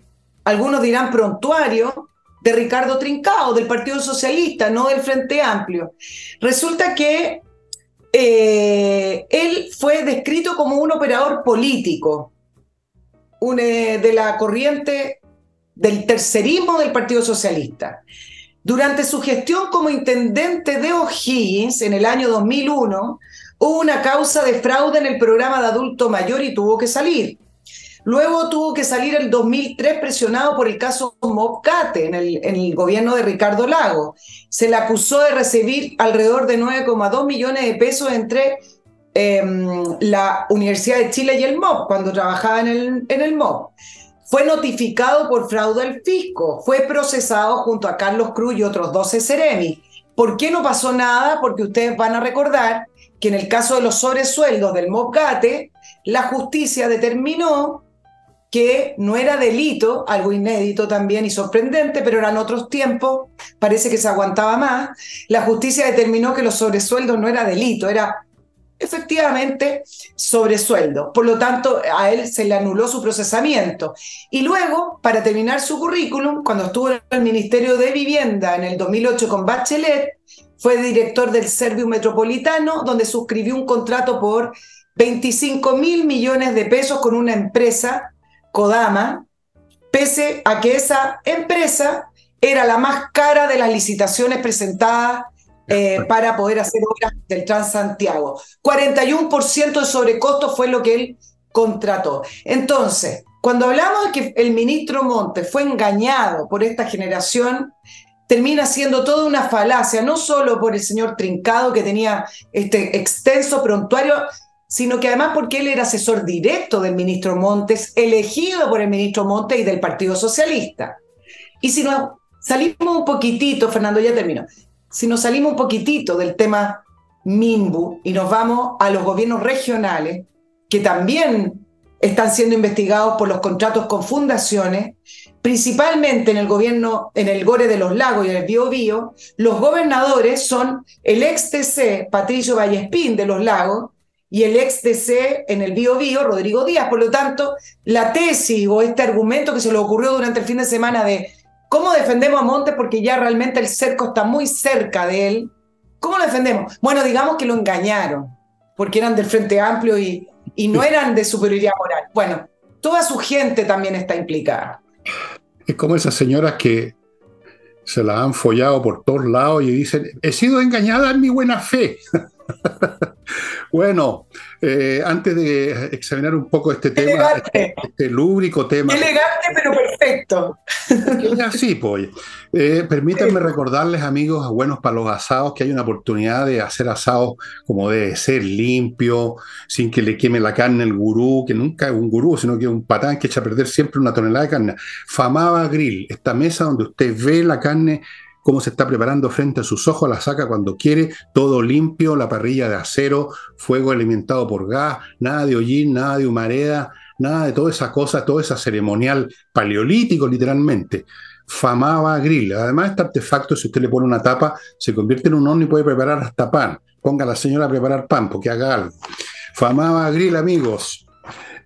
algunos dirán prontuario, de Ricardo Trincao, del Partido Socialista, no del Frente Amplio. Resulta que eh, él fue descrito como un operador político, eh, de la corriente del tercerismo del Partido Socialista. Durante su gestión como intendente de O'Higgins en el año 2001, hubo una causa de fraude en el programa de adulto mayor y tuvo que salir. Luego tuvo que salir el 2003 presionado por el caso Mobcate en el, en el gobierno de Ricardo Lago. Se le acusó de recibir alrededor de 9,2 millones de pesos entre em, la Universidad de Chile y el MOB, cuando trabajaba en el, en MOB. Fue notificado por fraude al fisco, fue procesado junto a Carlos Cruz y otros 12 Ceremi. ¿Por qué no pasó nada? Porque ustedes van a recordar que en el caso de los sobresueldos del MOBGATE, la justicia determinó que no era delito, algo inédito también y sorprendente, pero eran otros tiempos, parece que se aguantaba más, la justicia determinó que los sobresueldos no era delito, era efectivamente sobresueldo. Por lo tanto, a él se le anuló su procesamiento. Y luego, para terminar su currículum, cuando estuvo en el Ministerio de Vivienda en el 2008 con Bachelet, fue director del Servio Metropolitano, donde suscribió un contrato por 25 mil millones de pesos con una empresa Kodama, pese a que esa empresa era la más cara de las licitaciones presentadas eh, para poder hacer obras del Transantiago. 41% de sobrecosto fue lo que él contrató. Entonces, cuando hablamos de que el ministro Montes fue engañado por esta generación, termina siendo toda una falacia, no solo por el señor Trincado, que tenía este extenso prontuario, sino que además porque él era asesor directo del ministro Montes, elegido por el ministro Montes y del Partido Socialista. Y si nos salimos un poquitito, Fernando ya terminó, si nos salimos un poquitito del tema Minbu y nos vamos a los gobiernos regionales, que también están siendo investigados por los contratos con fundaciones, principalmente en el gobierno, en el Gore de los Lagos y en el Bío Bío, los gobernadores son el ex TC Patricio Vallespín de los Lagos y el ex DC en el Bio Bio, Rodrigo Díaz. Por lo tanto, la tesis o este argumento que se le ocurrió durante el fin de semana de cómo defendemos a Montes porque ya realmente el cerco está muy cerca de él, ¿cómo lo defendemos? Bueno, digamos que lo engañaron, porque eran del Frente Amplio y, y no eran de superioridad moral. Bueno, toda su gente también está implicada. Es como esas señoras que se la han follado por todos lados y dicen, he sido engañada en mi buena fe. bueno, eh, antes de examinar un poco este tema, este, este, lúbrico tema. Elegante, pero perfecto. así, pues. Eh, permítanme recordarles, amigos, buenos para los asados, que hay una oportunidad de hacer asados como debe ser, limpio, sin que le queme la carne el gurú, que nunca es un gurú, sino que es un patán que echa a perder siempre una tonelada de carne. Famaba Grill, esta mesa donde usted ve la carne cómo se está preparando frente a sus ojos, la saca cuando quiere, todo limpio, la parrilla de acero, fuego alimentado por gas, nada de hollín, nada de humareda, nada de todas esas cosas, todo ese ceremonial paleolítico literalmente. Famaba grill. Además, este artefacto, si usted le pone una tapa, se convierte en un horno y puede preparar hasta pan. Ponga a la señora a preparar pan, porque haga algo. Famaba grill, amigos.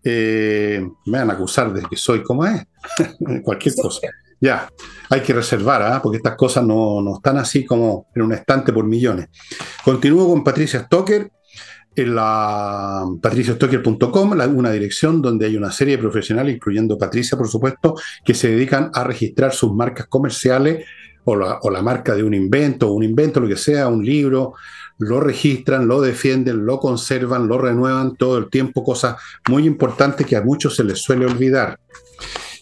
Eh, me van a acusar de que soy como es. Cualquier cosa. Ya, hay que reservar, ¿ah? porque estas cosas no, están así como en un estante por millones. Continúo con Patricia Stoker. en la patriciastocker.com, una dirección donde hay una serie de profesionales, incluyendo Patricia, por supuesto, que se dedican a registrar sus marcas comerciales o la, o la marca de un invento, un invento, lo que sea, un libro, lo registran, lo defienden, lo conservan, lo renuevan todo el tiempo, cosas muy importantes que a muchos se les suele olvidar.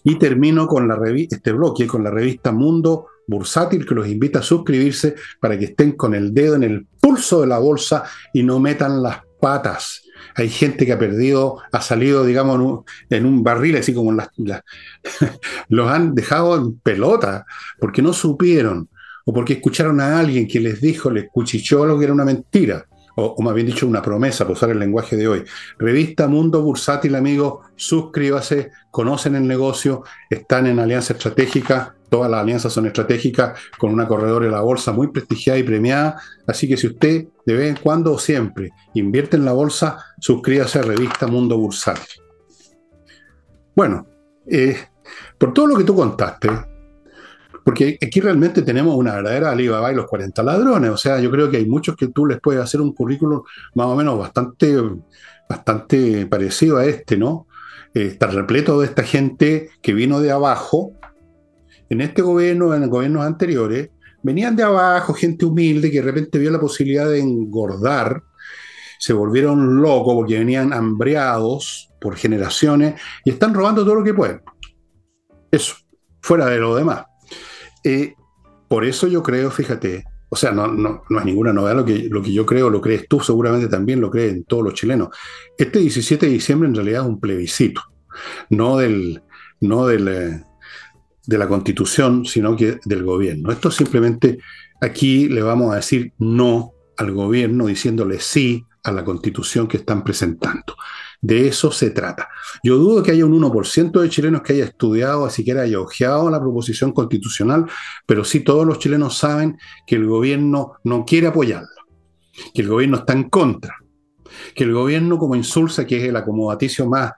Y termino con la este bloque con la revista Mundo Bursátil que los invita a suscribirse para que estén con el dedo en el pulso de la bolsa y no metan las patas. Hay gente que ha perdido, ha salido, digamos, en un, barril, así como las, los han dejado en pelota, porque no supieron, o porque escucharon a alguien que les dijo, les cuchichó algo que era una mentira, o, más bien dicho, una promesa, por usar el lenguaje de hoy. Revista Mundo Bursátil, amigo, suscríbase, conocen el negocio, están en alianza estratégica, todas las alianzas son estratégicas, con una corredora de la bolsa muy prestigiada y premiada, así que si usted de vez en cuando o siempre invierte en la bolsa, suscríbase a Revista Mundo Bursátil. Bueno, eh, por todo lo que tú contaste, porque aquí realmente tenemos una verdadera Alibaba y los 40 ladrones. O sea, yo creo que hay muchos que tú les puedes hacer un currículum más o menos bastante, bastante parecido a este, ¿no? Eh, está repleto de esta gente que vino de abajo. En este gobierno, en gobiernos anteriores, venían de abajo, gente humilde que de repente vio la posibilidad de engordar, se volvieron locos porque venían hambreados por generaciones y están robando todo lo que pueden. Eso, fuera de lo demás. Eh, por eso yo creo, fíjate, o sea, no, es ninguna novedad lo que, lo que yo creo, lo crees tú, seguramente también lo creen todos los chilenos. Este 17 de diciembre en realidad es un plebiscito, no del, no del, eh, de la constitución, sino que del gobierno. Esto simplemente aquí le vamos a decir no al gobierno diciéndole sí a la constitución que están presentando. De eso se trata. Yo dudo que haya un 1% de chilenos que haya estudiado, que haya ojeado la proposición constitucional, pero sí todos los chilenos saben que el gobierno no quiere apoyarlo, que el gobierno está en contra, que el gobierno como insulsa, que es el acomodaticio más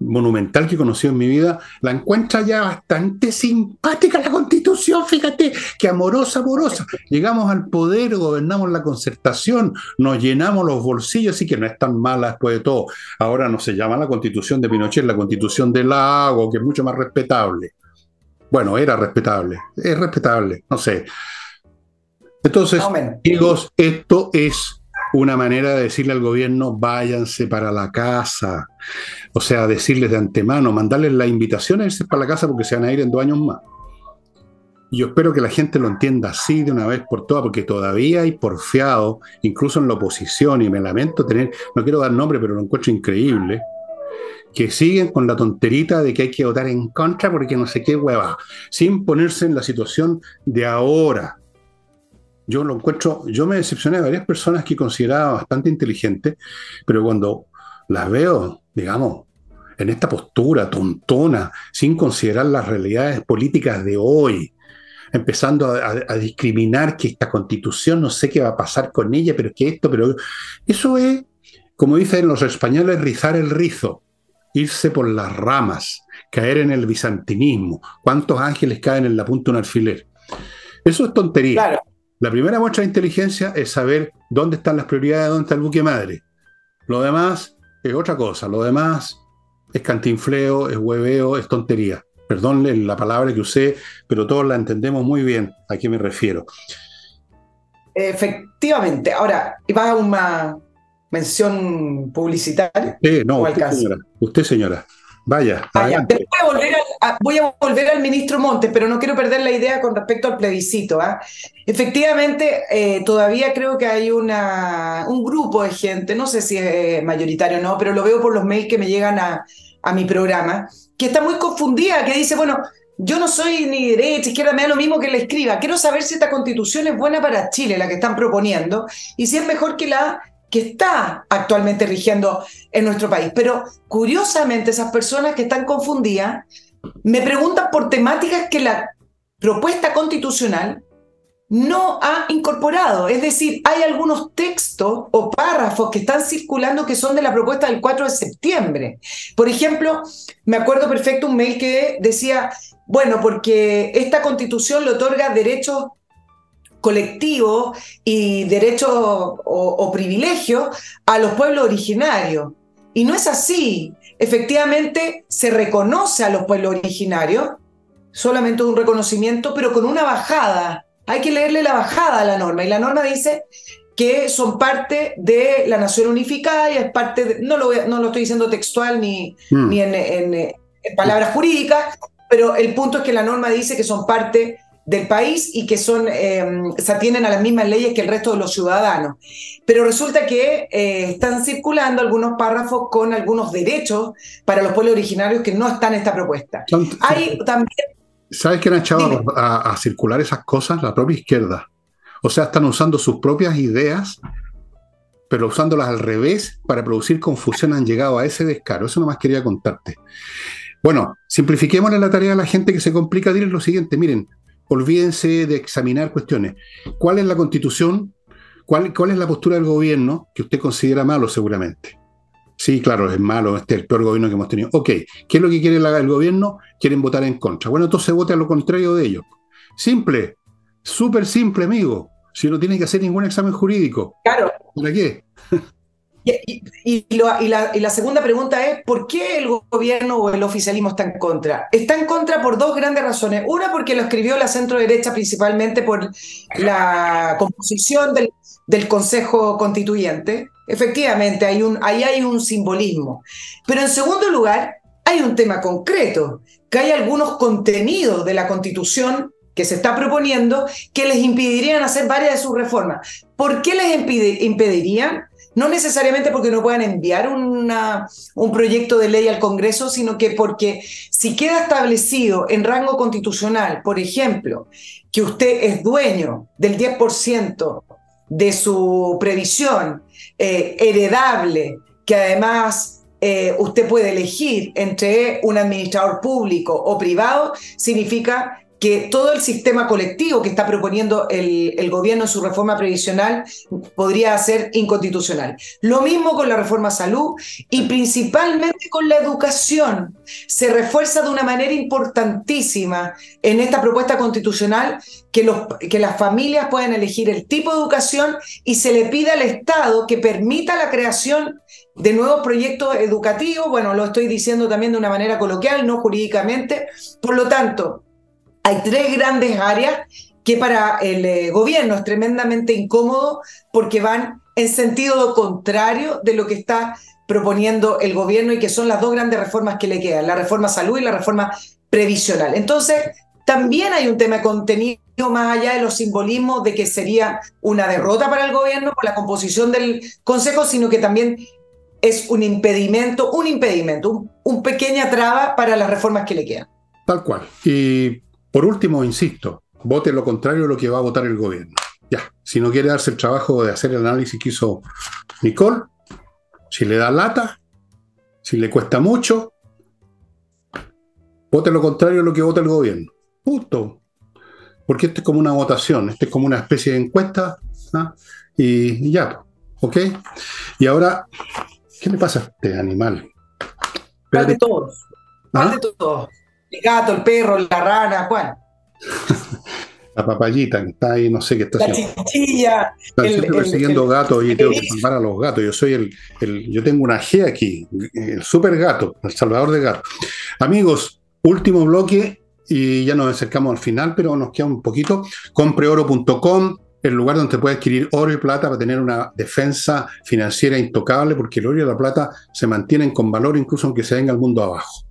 monumental que he conocido en mi vida, la encuentra ya bastante simpática la constitución, fíjate, que amorosa, amorosa. Llegamos al poder, gobernamos la concertación, nos llenamos los bolsillos, así que no es tan mala después de todo. Ahora no se llama la constitución de Pinochet, la constitución del lago, que es mucho más respetable. Bueno, era respetable, es respetable, no sé. Entonces, amigos, esto es una manera de decirle al gobierno, váyanse para la casa. O sea, decirles de antemano, mandarles la invitación a irse para la casa porque se van a ir en dos años más. Y yo espero que la gente lo entienda así de una vez por todas, porque todavía hay porfiado, incluso en la oposición, y me lamento tener, no quiero dar nombre, pero lo encuentro increíble, que siguen con la tonterita de que hay que votar en contra porque no sé qué hueva, sin ponerse en la situación de ahora, yo lo encuentro, yo me decepcioné de varias personas que consideraba bastante inteligentes, pero cuando las veo, digamos, en esta postura tontona, sin considerar las realidades políticas de hoy, empezando a, discriminar que esta constitución, no sé qué va a pasar con ella, pero que esto, pero eso es, como dicen los españoles, rizar el rizo, irse por las ramas, caer en el bizantinismo. ¿Cuántos ángeles caen en la punta de un alfiler? Eso es tontería. Claro. La primera muestra de inteligencia es saber dónde están las prioridades, dónde está el buque madre. Lo demás es otra cosa. Lo demás es cantinfleo, es hueveo, es tontería. Perdónle la palabra que usé, pero todos la entendemos muy bien a qué me refiero. Efectivamente. Ahora, ¿va a una mención publicitaria? Eh, no, usted señora. Usted, señora. Vaya. Voy, a volver al, ministro Montes, pero no quiero perder la idea con respecto al plebiscito. ¿ah? Efectivamente, eh, todavía creo que hay un grupo de gente, no sé si es mayoritario o no, pero lo veo por los mails que me llegan a, a mi programa, que está muy confundida, que dice, bueno, yo no soy ni derecha, izquierda, me da lo mismo que la escriba. Quiero saber si esta constitución es buena para Chile, la que están proponiendo, y si es mejor que la que está actualmente rigiendo en nuestro país. Pero curiosamente esas personas que están confundidas me preguntan por temáticas que la propuesta constitucional no ha incorporado. Es decir, hay algunos textos o párrafos que están circulando que son de la propuesta del 4 de septiembre. Por ejemplo, me acuerdo perfecto un mail que decía, bueno, porque esta constitución le otorga derechos colectivos y derechos o, privilegios a los pueblos originarios. Y no es así. Efectivamente, se reconoce a los pueblos originarios, solamente un reconocimiento, pero con una bajada. Hay que leerle la bajada a la norma. Y la norma dice que son parte de la nación unificada y es parte, de, no, lo, no lo estoy diciendo textual ni, mm. ni en, palabras jurídicas, pero el punto es que la norma dice que son parte del país y que son, em, se atienen a las mismas leyes que el resto de los ciudadanos. Pero resulta que eh, están circulando algunos párrafos con algunos derechos para los pueblos originarios que no están en esta propuesta. Hay también... ¿Sabes quién ha echado a, circular esas cosas? La propia izquierda. O sea, están usando sus propias ideas, pero usándolas al revés para producir confusión. Han llegado a ese descaro. Eso nomás quería contarte. Bueno, simplifiquémosle la tarea a la gente que se complica. Dirles lo siguiente: miren, olvídense de examinar cuestiones. ¿Cuál es la constitución? ¿Cuál, ¿Cuál, es la postura del gobierno que usted considera malo seguramente? Sí, claro, es malo, este es el peor gobierno que hemos tenido. Ok, ¿qué es lo que quiere el gobierno? Quieren votar en contra. Bueno, entonces vote a lo contrario de ellos. Simple, súper simple, amigo. Si no tiene que hacer ningún examen jurídico. Claro. ¿Para qué? Y, la, segunda pregunta es, ¿por qué el gobierno o el oficialismo está en contra? Está en contra por dos grandes razones. Una, porque lo escribió la centro derecha principalmente por la composición del, Consejo Constituyente. Efectivamente, hay un, ahí hay un simbolismo. Pero en segundo lugar, hay un tema concreto, que hay algunos contenidos de la Constitución que se está proponiendo que les impedirían hacer varias de sus reformas. ¿Por qué les impedirían? No necesariamente porque no puedan enviar un proyecto de ley al Congreso, sino que porque si queda establecido en rango constitucional, por ejemplo, que usted es dueño del 10% de su previsión eh, heredable, que además eh, usted puede elegir entre un administrador público o privado, significa que todo el sistema colectivo que está proponiendo el, gobierno en su reforma previsional podría ser inconstitucional. Lo mismo con la reforma salud y principalmente con la educación. Se refuerza de una manera importantísima en esta propuesta constitucional que, los, que las familias puedan elegir el tipo de educación y se le pide al Estado que permita la creación de nuevos proyectos educativos. Bueno, lo estoy diciendo también de una manera coloquial, no jurídicamente. Por lo tanto, hay tres grandes áreas que para el eh, gobierno es tremendamente incómodo porque van en sentido contrario de lo que está proponiendo el gobierno y que son las dos grandes reformas que le quedan, la reforma salud y la reforma previsional. Entonces, también hay un tema de contenido más allá de los simbolismos de que sería una derrota para el gobierno por la composición del Consejo, sino que también es un impedimento, un impedimento, un, un pequeña traba para las reformas que le quedan. Tal cual. Y por último, insisto, vote lo contrario de lo que va a votar el gobierno. Ya, si no quiere darse el trabajo de hacer el análisis que hizo Nicole, si le da lata, si le cuesta mucho, vote lo contrario de lo que vota el gobierno. Punto. Porque esto es como una votación, esto es como una especie de encuesta, ¿ah? y, ya, ¿ok? Y ahora, ¿qué le pasa a este animal? ¿Cuál de todos? ¿Ah? de todos? El gato, el perro, la rana, ¿cuál? la papayita que está ahí, no sé qué está haciendo. La chichilla. Estoy persiguiendo gatos y tengo que salvar a los gatos. Yo soy el, el, yo tengo una G aquí, el super gato, el salvador de gatos. Amigos, último bloque y ya nos acercamos al final, pero nos queda un poquito. Compreoro.com, el lugar donde puede adquirir oro y plata para tener una defensa financiera intocable, porque el oro y la plata se mantienen con valor incluso aunque se venga al mundo abajo.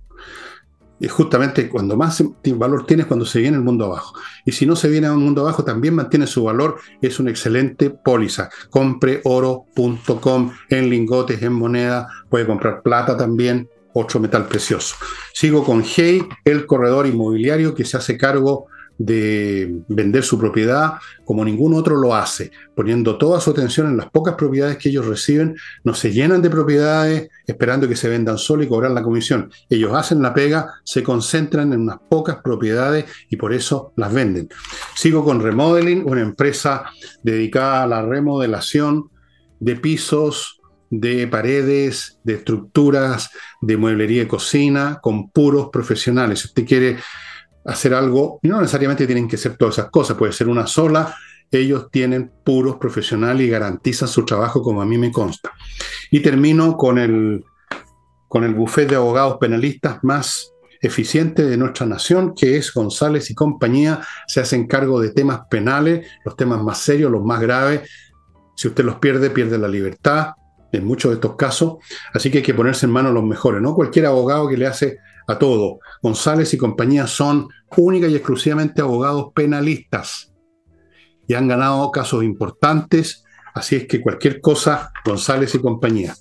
Justamente cuando más valor tienes cuando se viene el mundo abajo. Y si no se viene al mundo abajo, también mantiene su valor. Es una excelente póliza. Compreoro.com en lingotes, en moneda. Puede comprar plata también, otro metal precioso. Sigo con Hey, el corredor inmobiliario que se hace cargo de vender su propiedad como ningún otro lo hace, poniendo toda su atención en las pocas propiedades que ellos reciben, no se llenan de propiedades esperando que se vendan solo y cobrar la comisión. Ellos hacen la pega, se concentran en unas pocas propiedades y por eso las venden. Sigo con Remodeling, una empresa dedicada a la remodelación de pisos, de paredes, de estructuras, de mueblería y cocina, con puros profesionales. Si usted quiere hacer algo, y no necesariamente tienen que ser todas esas cosas, puede ser una sola ellos tienen puros profesionales y garantizan su trabajo como a mí me consta. Y termino con el, con el bufete de abogados penalistas más eficiente de nuestra nación, que es González y compañía, se hacen cargo de temas penales, los temas más serios, los más graves. Si usted los pierde, pierde la libertad, en muchos de estos casos. Así que hay que ponerse en manos los mejores, no cualquier abogado que le hace a todo. González y compañía son única y exclusivamente abogados penalistas y han ganado casos importantes. Así es que cualquier cosa, González y compañía.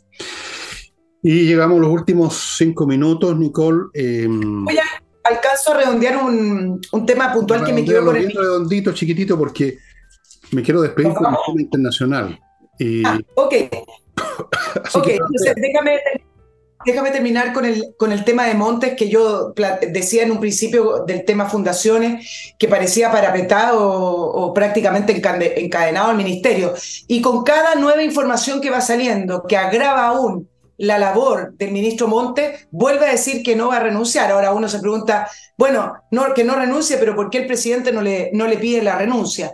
Y llegamos a los últimos cinco minutos, Nicole. Eh, Voy a, alcanzo a redondear un, tema puntual que me quedó con el... redondito, chiquitito, porque me quiero despedir con el tema internacional. Ah, ok. ok, entonces déjame, déjame terminar con el, con el tema de Montes, que yo decía en un principio del tema fundaciones, que parecía parapetado o, prácticamente encadenado al ministerio. Y con cada nueva información que va saliendo, que agrava aún la labor del ministro Montes, vuelve a decir que no va a renunciar. Ahora uno se pregunta, bueno, no, que no renuncie, pero ¿por qué el presidente no le, no le pide la renuncia?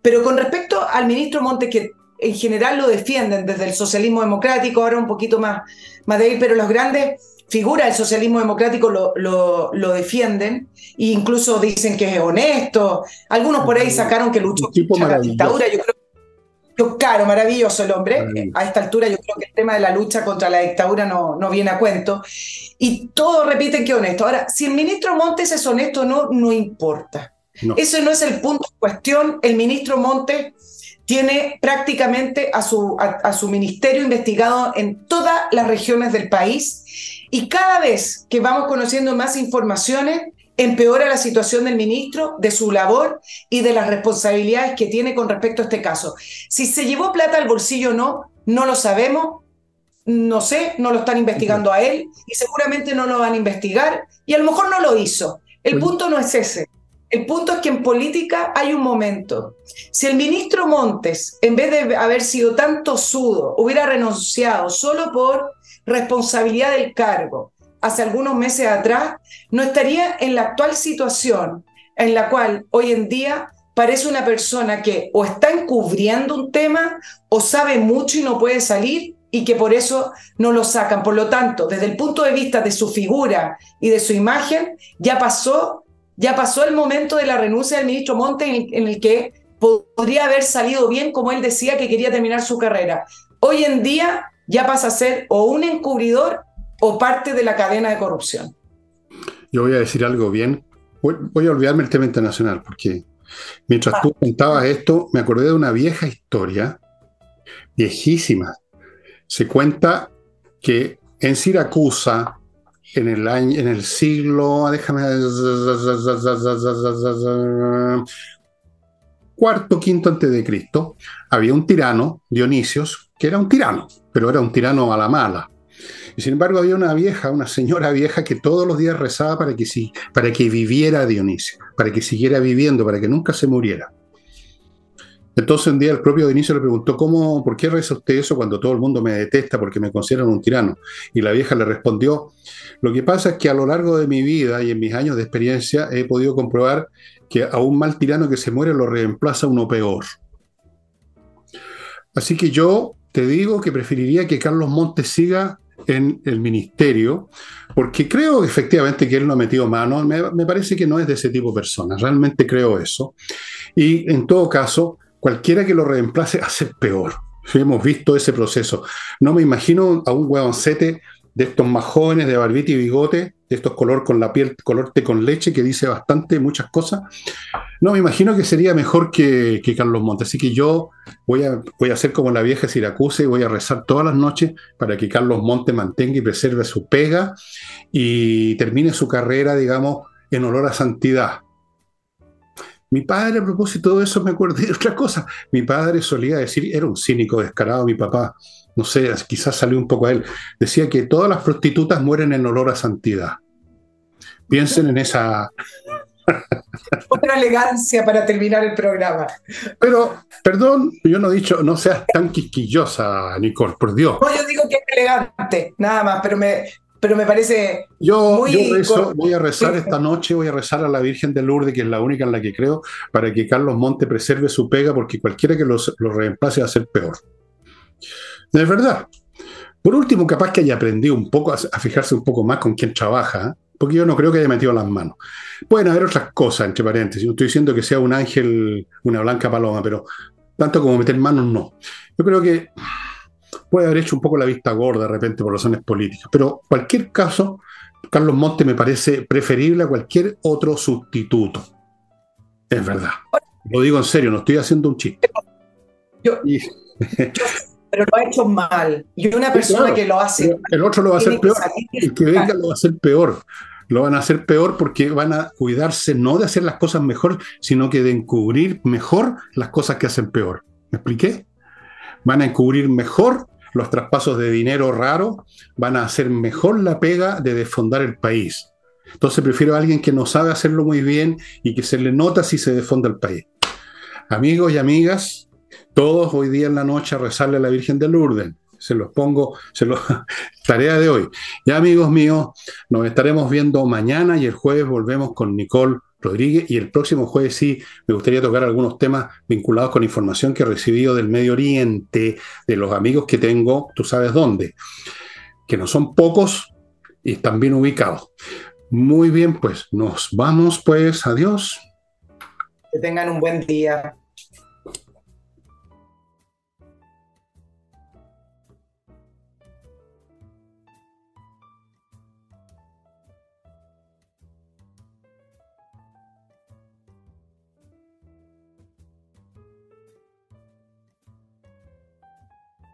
Pero con respecto al ministro Montes, que en general lo defienden desde el socialismo democrático, ahora un poquito más, más débil, pero los grandes figuras del socialismo democrático lo, lo, defienden e incluso dicen que es honesto. Algunos por ahí sacaron que luchó contra la dictadura. Yo creo yo, claro, maravilloso el hombre. A esta altura yo creo que el tema de la lucha contra la dictadura no, no viene a cuento. Y todos repiten que honesto. Ahora, si el ministro Montes es honesto o no, no importa. Eso no es el punto en cuestión. El ministro Montes tiene prácticamente a su, a, su ministerio investigado en todas las regiones del país y cada vez que vamos conociendo más informaciones, empeora la situación del ministro, de su labor y de las responsabilidades que tiene con respecto a este caso. Si se llevó plata al bolsillo o no, no lo sabemos, no sé, no lo están investigando a él y seguramente no lo van a investigar y a lo mejor no lo hizo. El punto no es ese. El punto es que en política hay un momento. Si el ministro Montes, en vez de haber sido tanto sudo, hubiera renunciado solo por responsabilidad del cargo hace algunos meses atrás, no estaría en la actual situación en la cual hoy en día parece una persona que o está encubriendo un tema o sabe mucho y no puede salir y que por eso no lo sacan. Por lo tanto, desde el punto de vista de su figura y de su imagen, ya pasó ya pasó el momento de la renuncia del ministro Monte en el, que podría haber salido bien como él decía que quería terminar su carrera. Hoy en día ya pasa a ser o un encubridor o parte de la cadena de corrupción. Yo voy a decir algo bien. Voy, a olvidarme el tema internacional porque mientras tú contabas esto, me acordé de una vieja historia, viejísima. Se cuenta que en Siracusa, en el año, en el siglo, déjame, cuarto, quinto antes de Cristo, había un tirano, Dionisios, que era un tirano, pero era un tirano a la mala. Y sin embargo había una vieja, una señora vieja que todos los días rezaba para que, para que viviera Dionisio, para que siguiera viviendo, para que nunca se muriera. Entonces un día el propio Dionisio le preguntó, ¿cómo, ¿por qué reza usted eso cuando todo el mundo me detesta porque me consideran un tirano? Y la vieja le respondió, lo que pasa es que a lo largo de mi vida y en mis años de experiencia he podido comprobar que a un mal tirano que se muere lo reemplaza uno peor. Así que yo te digo que preferiría que Carlos Montes siga en el ministerio, porque creo efectivamente que él no ha metido mano, me, me parece que no es de ese tipo de personas, realmente creo eso. Y en todo caso, cualquiera que lo reemplace hace peor. hemos visto ese proceso. No me imagino a un huevoncete de estos más jóvenes de barbita y bigote, de estos color con la piel, color té con leche, que dice bastante, muchas cosas. No, me imagino que sería mejor que, Carlos Montes. Así que yo voy a, voy a hacer como la vieja Siracusa y voy a rezar todas las noches para que Carlos Montes mantenga y preserve su pega y termine su carrera, digamos, en olor a santidad. Mi padre, a propósito de eso, me acordé de otra cosa. Mi padre solía decir, era un cínico descarado, mi papá, no sé, quizás salió un poco a él, decía que todas las prostitutas mueren en olor a santidad. Piensen en esa... Otra elegancia para terminar el programa. Pero, perdón, yo no he dicho, no seas tan quisquillosa, Nicole, por Dios. No, yo digo que es elegante, nada más, pero me, pero me parece. Yo, voy a rezar esta noche, voy a rezar a la Virgen de Lourdes, que es la única en la que creo, para que Carlos Monte preserve su pega, porque cualquiera que lo reemplace va a ser peor. Es verdad. Por último, capaz que haya aprendido un poco a, fijarse un poco más con quién trabaja, ¿eh? porque yo no creo que haya metido las manos. Pueden haber otras cosas, entre paréntesis. No estoy diciendo que sea un ángel, una blanca paloma, pero tanto como meter manos, no. Yo creo que puede haber hecho un poco la vista gorda de repente por razones políticas, pero en cualquier caso, Carlos Monte me parece preferible a cualquier otro sustituto. Es verdad. Lo digo en serio, no estoy haciendo un chiste. Yo, pero lo ha hecho mal. Y una persona que lo hace. El otro lo va a hacer peor. El que venga lo va a hacer peor. Lo van a hacer peor porque van a cuidarse no de hacer las cosas mejor, sino que de encubrir mejor las cosas que hacen peor. ¿Me expliqué? Van a encubrir mejor los traspasos de dinero raro, van a hacer mejor la pega de desfondar el país. Entonces prefiero a alguien que no sabe hacerlo muy bien y que se le nota si se desfonda el país. Amigos y amigas, todos hoy día en la noche a a la Virgen de Lourdes. Se los pongo, se los, tarea de hoy. Ya amigos míos, nos estaremos viendo mañana y el jueves volvemos con Nicole Rodríguez y el próximo jueves sí me gustaría tocar algunos temas vinculados con información que he recibido del Medio Oriente, de los amigos que tengo, tú sabes dónde, que no son pocos y están bien ubicados. Muy bien, pues nos vamos pues, adiós. Que tengan un buen día.